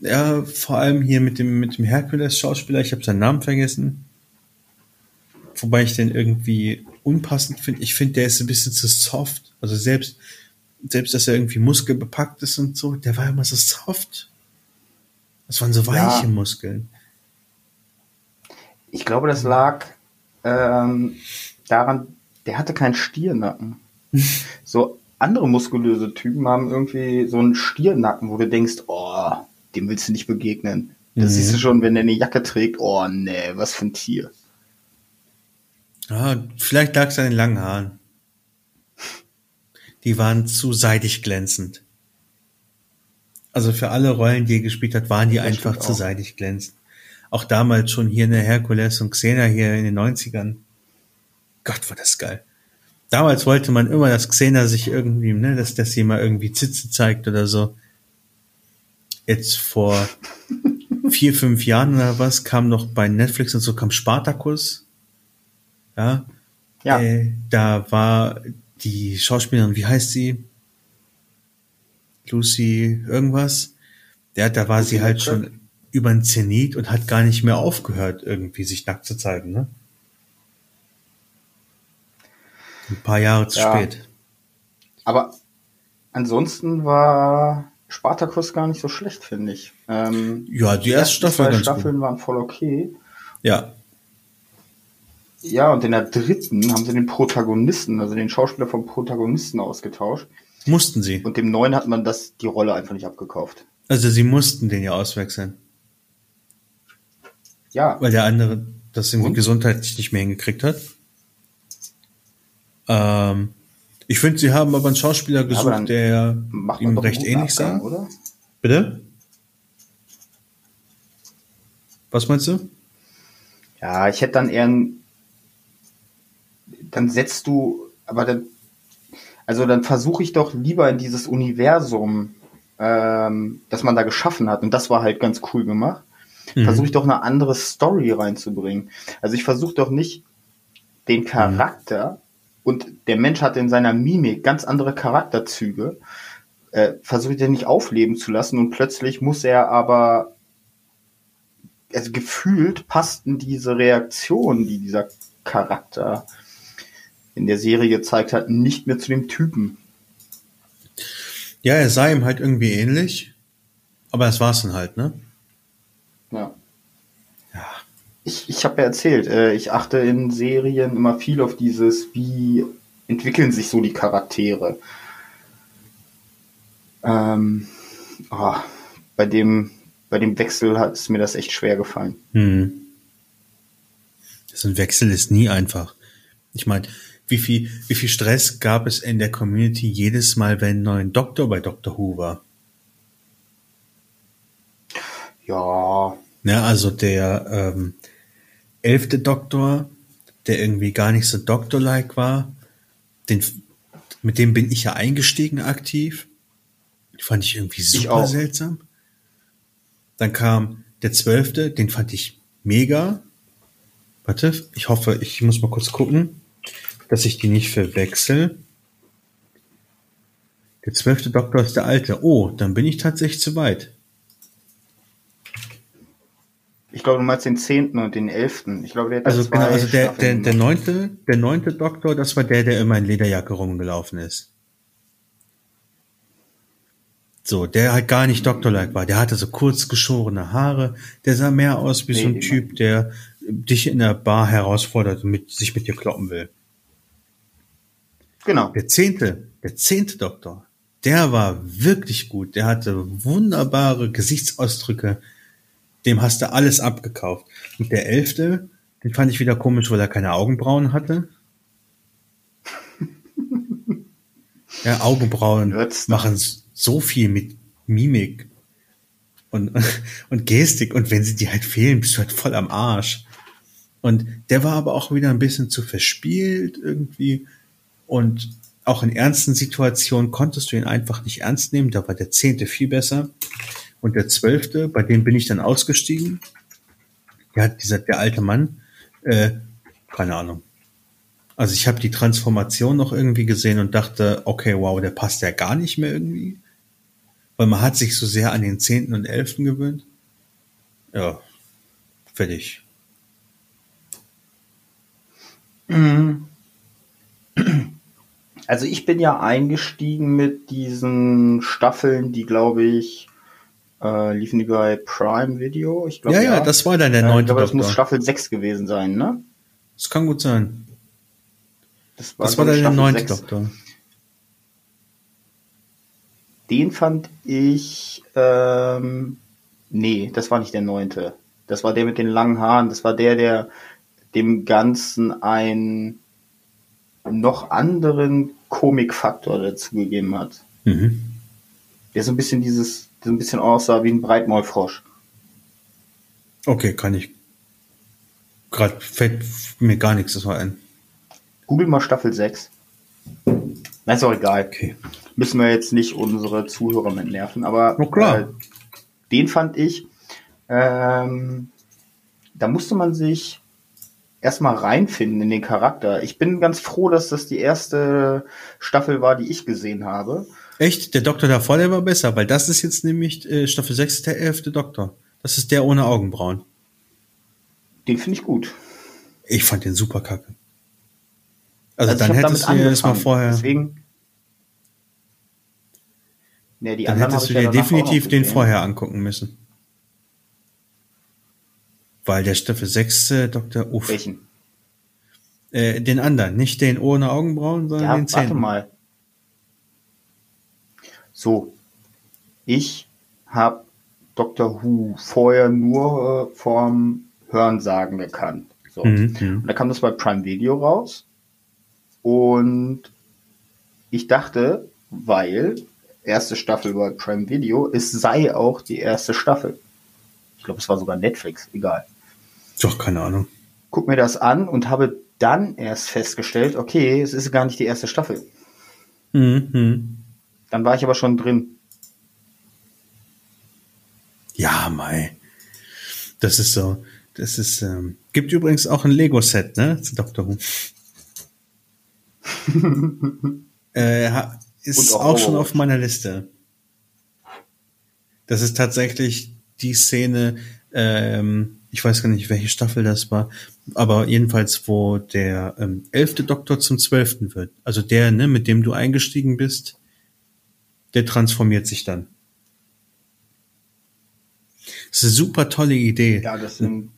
Ja, vor allem hier mit dem, mit dem Herkules-Schauspieler, ich habe seinen Namen vergessen. Wobei ich den irgendwie unpassend finde. Ich finde, der ist ein bisschen zu soft. Also selbst, selbst, dass er irgendwie muskelbepackt ist und so, der war immer so soft. Das waren so weiche Ja. Muskeln. Ich glaube, das lag ähm, daran, der hatte keinen Stiernacken. so andere muskulöse Typen haben irgendwie so einen Stiernacken, wo du denkst, oh, dem willst du nicht begegnen. Das Mhm. siehst du schon, wenn der eine Jacke trägt, oh nee, was für ein Tier. Ah, vielleicht lag es an den langen Haaren. Die waren zu seidig glänzend. Also für alle Rollen, die er gespielt hat, waren die Das einfach zu auch. seidig glänzend. Auch damals schon hier in der Herkules und Xena hier in den 90ern. Gott, war das geil. Damals wollte man immer, dass Xena sich irgendwie, ne, dass, dass sie mal irgendwie Zitze zeigt oder so. Jetzt vor vier, fünf Jahren oder was kam noch bei Netflix und so kam Spartacus. Ja, Ja, äh, da war die Schauspielerin, wie heißt sie? Lucy irgendwas. Ja, da war Lucy sie halt schon über den Zenit und hat gar nicht mehr aufgehört, irgendwie sich nackt zu zeigen, ne? Ein paar Jahre zu Ja. spät. aber ansonsten war Spartacus gar nicht so schlecht, finde ich. Ähm, Ja, die erste Staffel ganz Staffeln waren voll okay. Ja, Ja, und in der dritten haben sie den Protagonisten, also den Schauspieler vom Protagonisten ausgetauscht. mussten sie. Und dem neuen hat man das, die Rolle einfach nicht abgekauft. Also sie mussten den ja auswechseln, Ja, weil der andere das irgendwie Und? gesundheitlich nicht mehr hingekriegt hat. Ähm, ich finde, sie haben aber einen Schauspieler gesucht, dann der ihm recht ähnlich sah. oder? Bitte? Was meinst du? Ja, ich hätte dann eher ein, dann setzt du, aber dann, also dann versuche ich doch lieber in dieses Universum, ähm, das man da geschaffen hat, und das war halt ganz cool gemacht, Mhm. versuche ich doch eine andere Story reinzubringen. Also ich versuche doch nicht den Charakter und der Mensch hat in seiner Mimik ganz andere Charakterzüge, äh, versuche ich den nicht aufleben zu lassen und plötzlich muss er aber also gefühlt passten diese Reaktionen, die dieser Charakter in der Serie gezeigt hat, nicht mehr zu dem Typen. Ja, er sah ihm halt irgendwie ähnlich, aber das war's dann halt, ne? Ja. Ich, ich habe ja erzählt, äh, ich achte in Serien immer viel auf dieses, wie entwickeln sich so die Charaktere. Ähm, oh, bei dem bei dem Wechsel hat es mir das echt schwer gefallen. Hm. So ein Wechsel ist nie einfach. Ich meine, wie viel, wie viel Stress gab es in der Community jedes Mal, wenn ein neuer Doktor bei Dr. Who war? Ja, Ne, also der ähm, elfte Doktor, der irgendwie gar nicht so Doktor-like war, den, mit dem bin ich ja eingestiegen aktiv. Fand ich irgendwie super auch. seltsam. Dann kam der zwölfte, den fand ich mega. Warte, ich hoffe, ich muss mal kurz gucken, dass ich die nicht verwechsel. Der zwölfte Doktor ist der alte. Oh, dann bin ich tatsächlich zu weit. Ich glaube, du meinst den zehnten und den elften. Ich glaube, der hat Also genau, also der, der, der neunte, der neunte Doktor, das war der, der immer in Lederjacke rumgelaufen ist. So, der halt gar nicht Doktor-like war. Der hatte so kurz geschorene Haare. Der sah mehr aus wie so ein Nee, Typ, der dich in der Bar herausfordert und mit, sich mit dir kloppen will. Genau. Der zehnte, der zehnte Doktor, der war wirklich gut. Der hatte wunderbare Gesichtsausdrücke. Dem hast du alles abgekauft. Und der elfte, den fand ich wieder komisch, weil er keine Augenbrauen hatte. Ja, Augenbrauen machen so viel mit Mimik und, und Gestik. Und wenn sie dir halt fehlen, bist du halt voll am Arsch. Und der war aber auch wieder ein bisschen zu verspielt irgendwie. Und auch in ernsten Situationen konntest du ihn einfach nicht ernst nehmen. Da war der zehnte viel besser. Und der zwölfte, bei dem bin ich dann ausgestiegen. Ja, dieser, der alte Mann, äh, keine Ahnung. Also ich habe die Transformation noch irgendwie gesehen und dachte, okay, wow, der passt ja gar nicht mehr irgendwie. Weil man hat sich so sehr an den zehnten und elften gewöhnt. Ja, fertig. Also ich bin ja eingestiegen mit diesen Staffeln, die glaube ich äh, liefen die bei Prime Video. Ich glaube Ja, ja, das war dann der Äh, ich neunte glaube, das muss. Staffel 6 gewesen sein, ne? Das kann gut sein. Das war glaub dann ich, der Staffel neunte 6. Doktor. Den fand ich, ähm, nee, das war nicht der neunte. Das war der mit den langen Haaren. Das war der, der dem Ganzen einen noch anderen Komikfaktor dazugegeben hat. Mhm. Der so ein bisschen dieses, so ein bisschen aussah wie ein Breitmaulfrosch. Okay, kann ich. Gerade fällt mir gar nichts das war ein. Google mal Staffel 6. Na, ist auch egal. Okay. Müssen wir jetzt nicht unsere Zuhörer mit nerven, aber Na klar. Äh, den fand ich, ähm, da musste man sich erstmal reinfinden in den Charakter. Ich bin ganz froh, dass das die erste Staffel war, die ich gesehen habe. Echt? Der Doktor davor, der war besser, weil das ist jetzt nämlich äh, Staffel 6 der elfte Doktor. Das ist der ohne Augenbrauen. Den finde ich gut. Ich fand den super kacke. Also, ich dann hättest du dir das mal vorher. Deswegen. Nee, die Dann hättest du ja dir noch definitiv den vorher angucken müssen. Weil der Staffel 6 äh, Doktor, uff. Welchen? Äh, den anderen, nicht den ohne Augenbrauen, sondern Ja, den warte zehnten. mal. So. Ich habe Doctor Who vorher nur äh, vom Hörensagen gekannt. So. Mhm. Und da kam das bei Prime Video raus. Und ich dachte, weil erste Staffel bei Prime Video, es sei auch die erste Staffel. Ich glaube, es war sogar Netflix, egal. Doch, keine Ahnung. Guck mir das an und habe dann erst festgestellt, okay, es ist gar nicht die erste Staffel. Mhm, mhm. Dann war ich aber schon drin. Ja, Mai. Das ist so. Das ist, ähm, gibt übrigens auch ein Lego-Set, ne? Zu Doctor Who. äh, ist auch auch, schon auf meiner Liste. Das ist tatsächlich die Szene, ähm, ich weiß gar nicht, welche Staffel das war, aber jedenfalls, wo der ähm, elfte Doktor zum zwölften wird. Also der, ne, mit dem du eingestiegen bist, der transformiert sich dann. Das ist eine super tolle Idee. Ja, das sind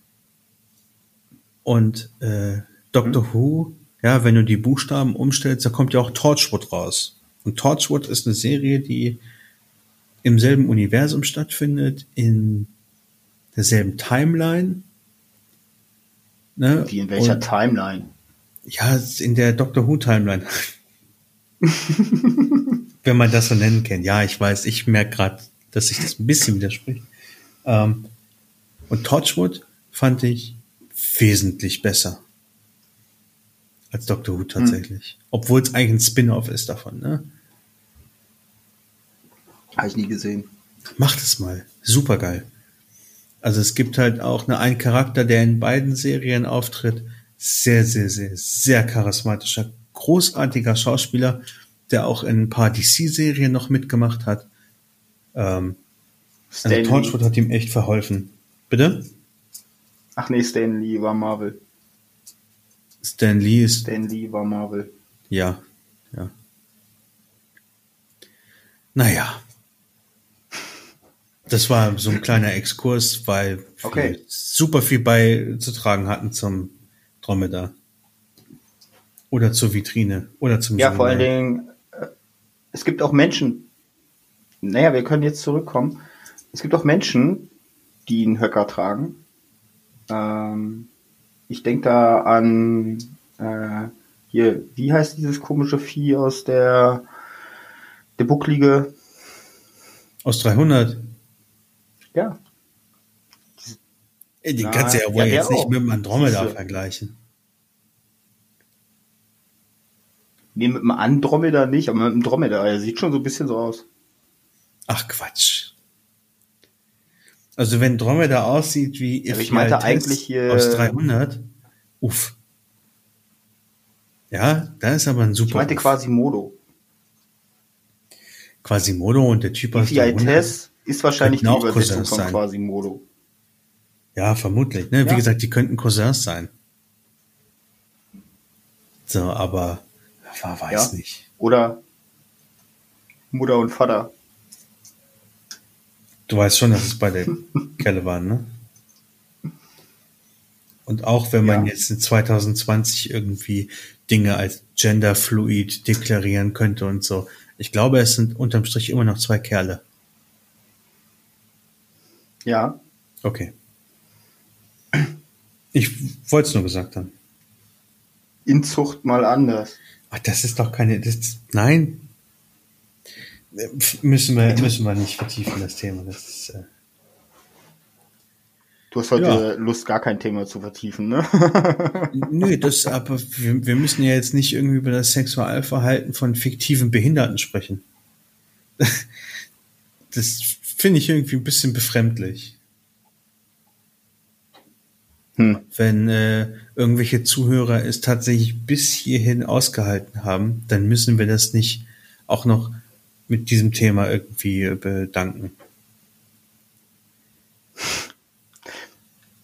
Und äh, Doctor Mhm. Who, ja, wenn du die Buchstaben umstellst, da kommt ja auch Torchwood raus. Und Torchwood ist eine Serie, die im selben Universum stattfindet, in derselben Timeline. Ne? wie in welcher Und, Timeline? ja, in der Doctor Who Timeline. wenn man das so nennen kann. Ja, ich weiß, ich merke gerade, dass sich das ein bisschen widerspricht. Ähm, und Torchwood fand ich wesentlich besser als Doctor Who tatsächlich. Obwohl es eigentlich ein Spin-off ist davon. Ne? Habe ich nie gesehen. Macht es mal. Super geil. Also es gibt halt auch eine, einen Charakter, der in beiden Serien auftritt. Sehr, sehr, sehr, sehr charismatischer, großartiger Schauspieler, der auch in ein paar DC-Serien noch mitgemacht hat. Ähm, also Torchwood hat ihm echt verholfen. Bitte? Ach nee, Stan Lee war Marvel. Stan Lee ist, Stan Lee war Marvel. ja, ja. Naja. Das war so ein kleiner Exkurs, weil wir Okay. super viel beizutragen hatten zum Dromedar. Oder zur Vitrine. Oder zum Ja, vor allen. Dingen, es gibt auch Menschen, naja, wir können jetzt zurückkommen. Es gibt auch Menschen, die einen Höcker tragen. Ähm, ich denke da an, äh, hier, wie heißt dieses komische Vieh aus der, der Bucklige? Aus 300. Ja, Die kannst du ja wohl ja, jetzt nicht auch. mit dem Andromeda vergleichen. Nee, mit dem Andromeda nicht, aber mit dem Dromedar, er sieht schon so ein bisschen so aus. Ach Quatsch. Also wenn Dromeda aussieht wie aber ich meinte eigentlich hier- aus 300, uff. Ja, da ist aber ein super Ich meinte Uff. quasi Modo. Quasimodo und der Typ aus 300. Ephialtes ist wahrscheinlich die Übersetzung Cousins von sein. Quasimodo. Ja, vermutlich. Ne? Wie Ja. gesagt, die könnten Cousins sein. So, aber war, weiß Ja. nicht. Oder Mutter und Vater. Du weißt schon, dass es bei der Kelle waren, ne? Und auch wenn man Ja. jetzt in 2020 irgendwie Dinge als genderfluid deklarieren könnte und so. Ich glaube, es sind unterm Strich immer noch zwei Kerle. Ja, Okay. Ich wollte es nur gesagt haben. Inzucht mal anders. Ach, das ist doch keine. Das, nein. Müssen wir, müssen wir nicht vertiefen, das Thema. Das ist, äh, Du hast heute Ja. Lust, gar kein Thema zu vertiefen, ne? Nö, das, aber wir, wir müssen ja jetzt nicht irgendwie über das Sexualverhalten von fiktiven Behinderten sprechen. Das finde ich irgendwie ein bisschen befremdlich. Hm. Wenn äh, irgendwelche Zuhörer es tatsächlich bis hierhin ausgehalten haben, dann müssen wir das nicht auch noch mit diesem Thema irgendwie äh, bedanken.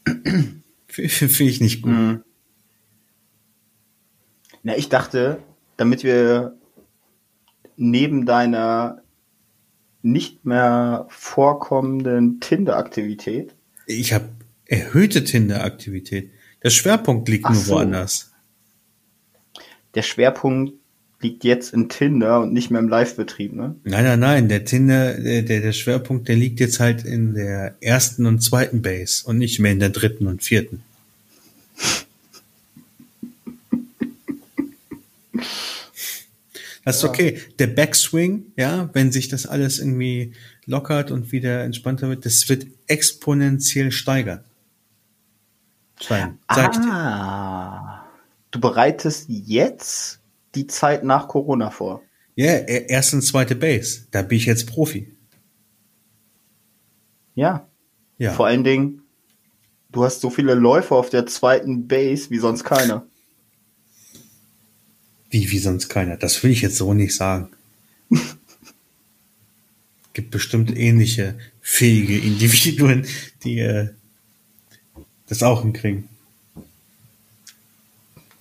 Finde ich nicht gut. Hm. Na, ich dachte, damit wir neben deiner nicht mehr vorkommenden Tinder-Aktivität, Ich habe erhöhte Tinder-Aktivität. Der Schwerpunkt liegt Ach nur so. woanders. der Schwerpunkt liegt jetzt in Tinder und nicht mehr im Live-Betrieb, ne? Nein, nein, nein. Der Tinder, der, der, der Schwerpunkt, der liegt jetzt halt in der ersten und zweiten Base und nicht mehr in der dritten und vierten. Das ist okay. Der Backswing, ja, wenn sich das alles irgendwie lockert und wieder entspannter wird, das wird exponentiell steigern. Stein, sag ah, du bereitest jetzt die Zeit nach Corona vor. Ja, yeah, erste und zweite Base. Da bin ich jetzt Profi. Ja. Ja. Vor allen Dingen, du hast so viele Läufer auf der zweiten Base wie sonst keiner. Wie, wie sonst keiner? Das will ich jetzt so nicht sagen. Gibt bestimmt ähnliche fähige Individuen, die äh, das auch hinkriegen.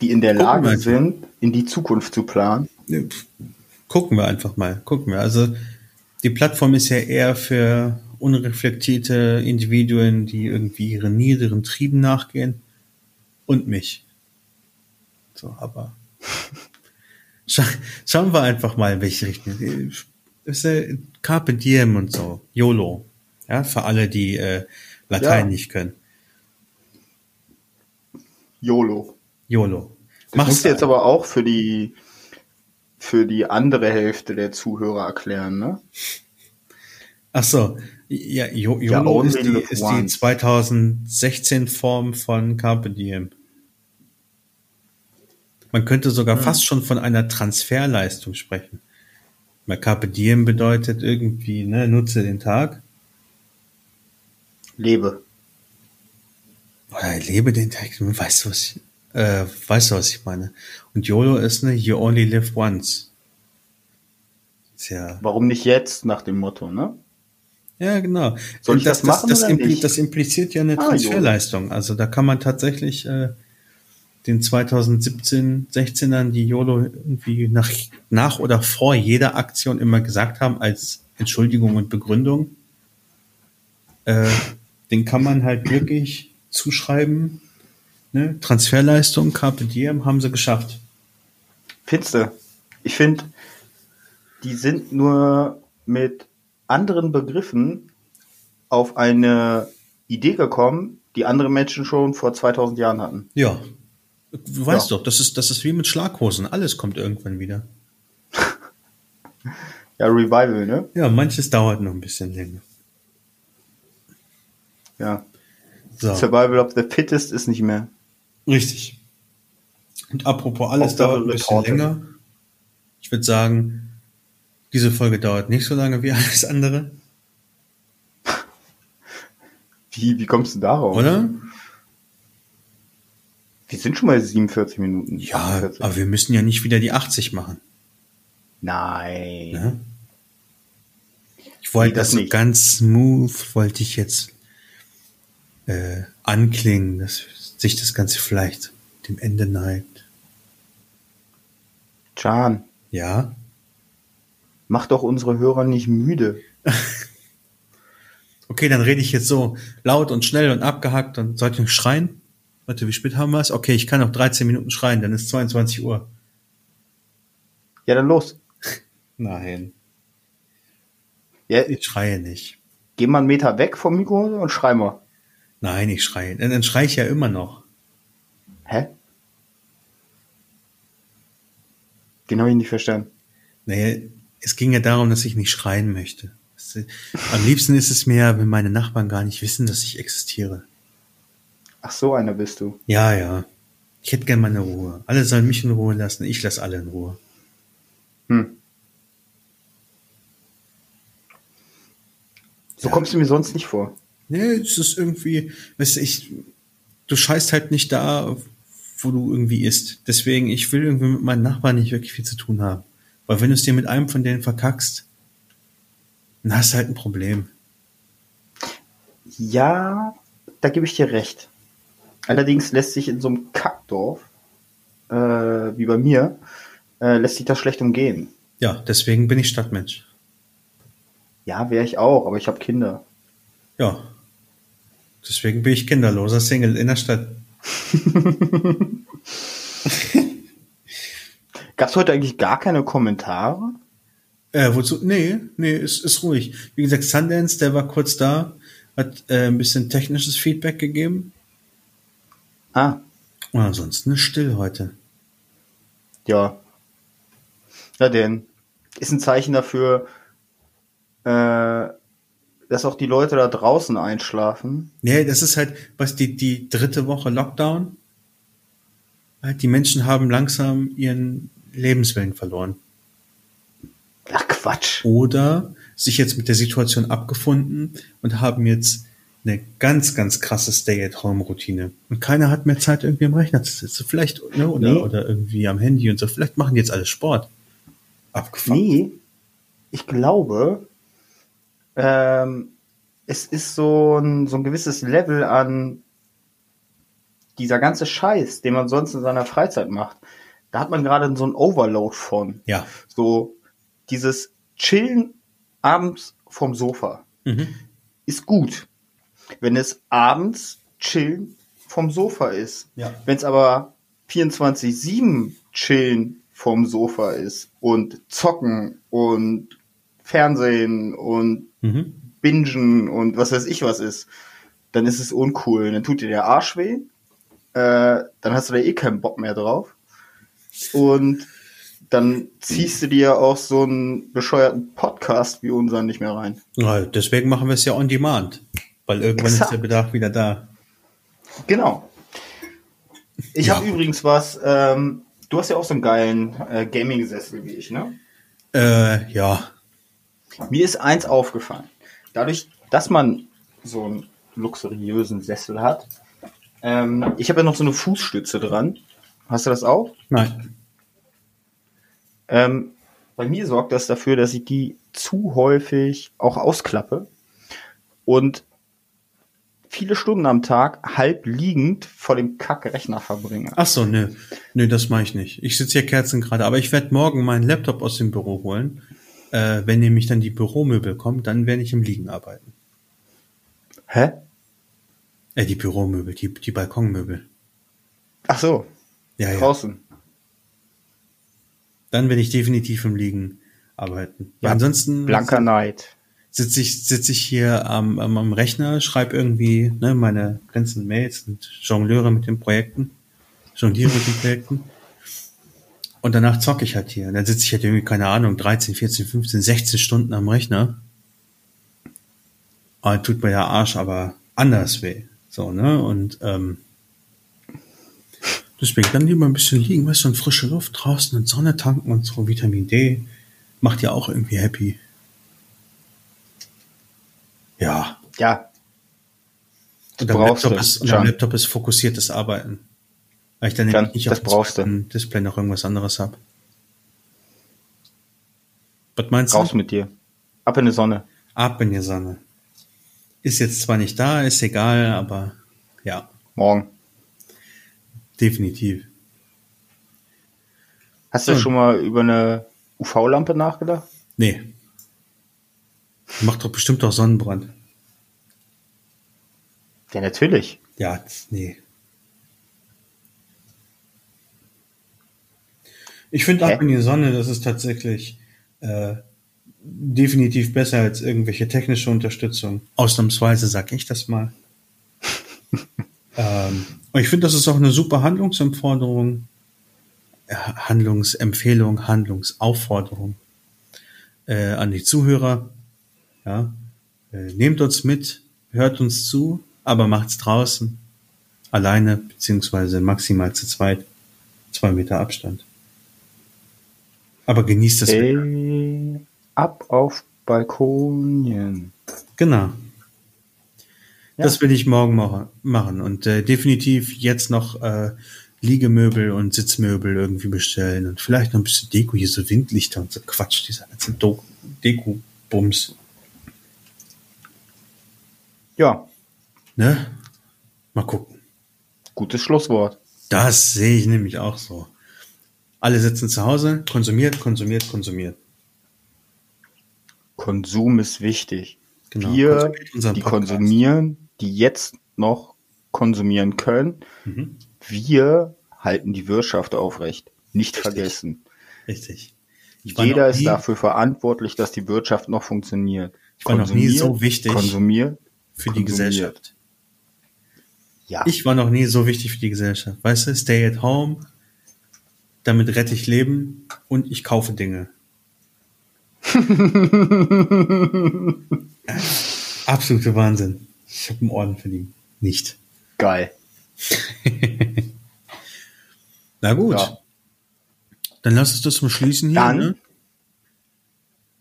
Die in der Gucken Lage sind, in die Zukunft zu planen. Gucken wir einfach mal. Gucken wir. Also die Plattform ist ja eher für unreflektierte Individuen, die irgendwie ihren niederen Trieben nachgehen. Und mich. So, aber Scha schauen wir einfach mal, in welche Richtung. Ist äh, Carpe Diem und so. YOLO. Ja, für alle, die äh, Latein ja. nicht können. YOLO. YOLO. Das musst du jetzt aber auch für die für die andere Hälfte der Zuhörer erklären, ne? Ach so, ja, YOLO ja, ist, die, ist die 2016 Form von Carpe Diem. Man könnte sogar ja. fast schon von einer Transferleistung sprechen. Weil Carpe Diem bedeutet irgendwie, ne, nutze den Tag. Lebe. Oder lebe den Tag, weißt du, was ich, äh, weißt du, was ich meine? Und YOLO ist, ne, you only live once. Tja. Warum nicht jetzt, nach dem Motto, ne? Ja, genau. Soll ich das, das machen das, das, impli das impliziert ja eine ah, Transferleistung. Also da kann man tatsächlich äh, den 2017, 16ern, die YOLO irgendwie nach, nach oder vor jeder Aktion immer gesagt haben als Entschuldigung und Begründung. Äh, den kann man halt wirklich zuschreiben. Ne? Transferleistung, Carpe Diem haben sie geschafft. Findest du? Ich finde, die sind nur mit anderen Begriffen auf eine Idee gekommen, die andere Menschen schon vor 2000 Jahren hatten. Ja, Du weißt ja. doch, das ist, das ist wie mit Schlaghosen. Alles kommt irgendwann wieder. ja, Revival, ne? Ja, manches dauert noch ein bisschen länger. Ja. So. Survival of the Fittest ist nicht mehr. Richtig. Und apropos, alles dauert ein bisschen Reporte. länger. Ich würde sagen, diese Folge dauert nicht so lange wie alles andere. Wie, wie kommst du darauf? Oder? Wir sind schon mal 47 Minuten. Ja, 48. aber wir müssen ja nicht wieder die 80 machen. Nein. Ne? Ich wollte nee, das, das so ganz smooth, wollte ich jetzt äh, anklingen, dass sich das Ganze vielleicht dem Ende neigt. Can. Ja? Mach doch unsere Hörer nicht müde. okay, dann rede ich jetzt so laut und schnell und abgehackt und sollte ich schreien? Warte, wie spät haben wir es? Okay, ich kann noch 13 Minuten schreien, dann ist 22 Uhr. Ja, dann los. Nein. Ja, ich schreie nicht. Geh mal einen Meter weg vom Mikro und schrei mal. Nein, ich schreie. Dann, dann schreie ich ja immer noch. Hä? Den habe ich nicht verstanden. Naja, es ging ja darum, dass ich nicht schreien möchte. Am liebsten ist es mir, wenn meine Nachbarn gar nicht wissen, dass ich existiere. Ach, so einer bist du. Ja, ja. Ich hätte gern meine Ruhe. Alle sollen mich in Ruhe lassen. Ich lasse alle in Ruhe. Hm. So ja. kommst du mir sonst nicht vor. Nee, es ist irgendwie, weißt du, ich, du scheißt halt nicht da, wo du irgendwie isst. Deswegen, ich will irgendwie mit meinen Nachbarn nicht wirklich viel zu tun haben. Weil wenn du es dir mit einem von denen verkackst, dann hast du halt ein Problem. Ja, da gebe ich dir recht. Allerdings lässt sich in so einem Kackdorf, äh, wie bei mir, äh, lässt sich das schlecht umgehen. Ja, deswegen bin ich Stadtmensch. Ja, wäre ich auch, aber ich habe Kinder. Ja. Deswegen bin ich kinderloser Single in der Stadt. Gab's heute eigentlich gar keine Kommentare? Äh, wozu? Nee, nee, ist, ist ruhig. Wie gesagt, Sundance, der war kurz da, hat äh, ein bisschen technisches Feedback gegeben. Ah, Und ansonsten ist still heute. ja. Ja, denn ist ein Zeichen dafür, äh, dass auch die Leute da draußen einschlafen. Nee, das ist halt, was die, die dritte Woche Lockdown. Halt, die Menschen haben langsam ihren Lebenswillen verloren. Ach Quatsch. Oder sich jetzt mit der Situation abgefunden und haben jetzt eine ganz, ganz krasse Stay-at-Home-Routine. Und keiner hat mehr Zeit, irgendwie am Rechner zu sitzen. Vielleicht, ne, oder, Nee. oder irgendwie am Handy und so. Vielleicht machen die jetzt alle Sport. Abgefahren. Nee, ich glaube, ähm, es ist so ein, so ein gewisses Level an dieser ganze Scheiß, den man sonst in seiner Freizeit macht. Da hat man gerade so ein Overload von. Ja. So dieses Chillen abends vom Sofa Mhm. ist gut, wenn es abends Chillen vom Sofa ist. Ja. Wenn es aber 24-7 Chillen vom Sofa ist und zocken und Fernsehen und Mhm. Bingen und was weiß ich was ist, dann ist es uncool. Dann tut dir der Arsch weh. Äh, dann hast du da eh keinen Bock mehr drauf. Und dann ziehst du dir auch so einen bescheuerten Podcast wie unseren nicht mehr rein. Ja, deswegen machen wir es ja on demand. Weil irgendwann Exakt. ist der Bedarf wieder da. Genau. Ich Ja. habe übrigens was, ähm, du hast ja auch so einen geilen äh, Gaming-Sessel wie ich, ne? Äh, ja. Mir ist eins aufgefallen. Dadurch, dass man so einen luxuriösen Sessel hat, ähm, ich habe ja noch so eine Fußstütze dran. Hast du das auch? Nein. Ähm, bei mir sorgt das dafür, dass ich die zu häufig auch ausklappe und viele Stunden am Tag halb liegend vor dem Kackrechner verbringe. Ach so, nö. Nö, das mache ich nicht. Ich sitze hier Kerzen gerade. Aber ich werde morgen meinen Laptop aus dem Büro holen. Äh, wenn nämlich dann die Büromöbel kommen, dann werde ich im Liegen arbeiten. Hä? Äh, die Büromöbel, die, die Balkonmöbel. Ach so, Ja, ja. draußen. Dann werde ich definitiv im Liegen arbeiten. Ja, ansonsten Blanker Neid. sitze ich, sitze ich hier am, am, am Rechner, schreibe irgendwie ne, meine ganzen Mails und jongliere mit den Projekten. Jongliere mit den Projekten. Und danach zocke ich halt hier. Und dann sitze ich halt irgendwie, keine Ahnung, 13, 14, 15, 16 Stunden am Rechner. Aber tut mir der Arsch aber anders weh. So, ne? Und ähm, deswegen dann lieber ein bisschen liegen, weißt du, und frische Luft draußen und Sonne tanken und so, Vitamin D. Macht ja auch irgendwie happy. Ja. Ja, Und am brauchst Laptop, ist, und am. Laptop ist fokussiertes Arbeiten. Weil ich dann nämlich nicht das auf dem brauchst du. zweiten Display noch irgendwas anderes habe. Was meinst raus du? mit dir. Ab in die Sonne. Ab in die Sonne. Ist jetzt zwar nicht da, ist egal, aber ja, Morgen. definitiv. Hast du Hm. schon mal über eine UV-Lampe nachgedacht? Nee. Macht doch bestimmt auch Sonnenbrand. Ja, natürlich. Ja, das- nee. Ich finde ab in die Sonne, das ist tatsächlich äh, definitiv besser als irgendwelche technische Unterstützung. Ausnahmsweise sag ich das mal. ähm, und ich finde, das ist auch eine super Handlungsanforderung, äh, Handlungsempfehlung, Handlungsaufforderung äh, an die Zuhörer. Ja, äh, nehmt uns mit, hört uns zu, aber macht's draußen, alleine beziehungsweise maximal zu zweit, zwei Meter Abstand. Aber genießt das Wetter. Ey, ab auf Balkonien. Genau. Ja. Das will ich morgen ma- machen und äh, definitiv jetzt noch äh, Liegemöbel und Sitzmöbel irgendwie bestellen und vielleicht noch ein bisschen Deko, hier so Windlichter und so Quatsch, dieser ganze Deko-Bums. Ja, Ne? Mal gucken. gutes Schlusswort. Das sehe ich nämlich auch so. Alle sitzen zu Hause, konsumiert, konsumiert, konsumiert. Konsum ist wichtig. Genau. Wir, die konsumieren, die jetzt noch konsumieren können, Mhm. wir halten die Wirtschaft aufrecht. Nicht Richtig. vergessen. Richtig. Jeder ist nie, dafür verantwortlich, dass die Wirtschaft noch funktioniert. Ich war noch nie so wichtig konsumiert, für die Gesellschaft. Ja. Ich war noch nie so wichtig für die Gesellschaft. Weißt du, stay at home, damit rette ich Leben und ich kaufe Dinge. Absoluter Wahnsinn. Ich habe einen Orden verdient. Nicht. Geil. Na gut. Ja. Dann lass uns das zum Schließen hier. Dann, ne?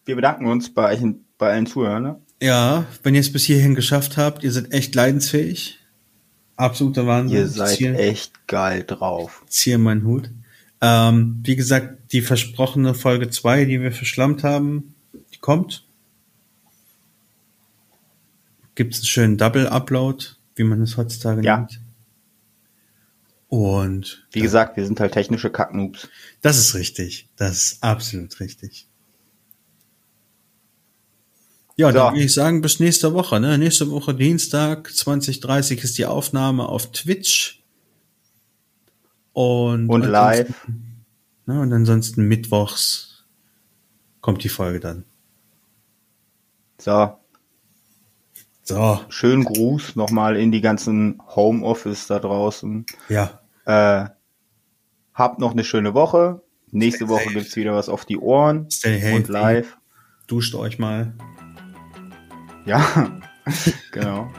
Wir bedanken uns bei, euch, bei allen Zuhörern. Ne? Ja, wenn ihr es bis hierhin geschafft habt, ihr seid echt leidensfähig. Absoluter Wahnsinn. Ihr seid Ziel, echt geil drauf. Ziehe meinen Hut. Ähm, wie gesagt, die versprochene Folge 2, die wir verschlammt haben, die kommt. Gibt es einen schönen Double-Upload, wie man es heutzutage ja. nennt. Und wie gesagt, wir sind halt technische Kacknoobs. Das ist richtig. Das ist absolut richtig. Ja, so. dann würde ich sagen, bis nächste Woche. Ne? Nächste Woche Dienstag, 2030 ist die Aufnahme auf Twitch. Und, und live. Ne, und ansonsten mittwochs kommt die Folge dann. So. So. Schönen Gruß nochmal in die ganzen Homeoffice da draußen. Ja. Äh, habt noch eine schöne Woche. Nächste Stay Woche safe. gibt's wieder was auf die Ohren Stay und live. Duscht euch mal. Ja, genau.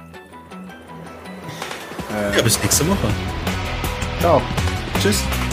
äh, ja, bis nächste Woche. Ciao. Tschüss.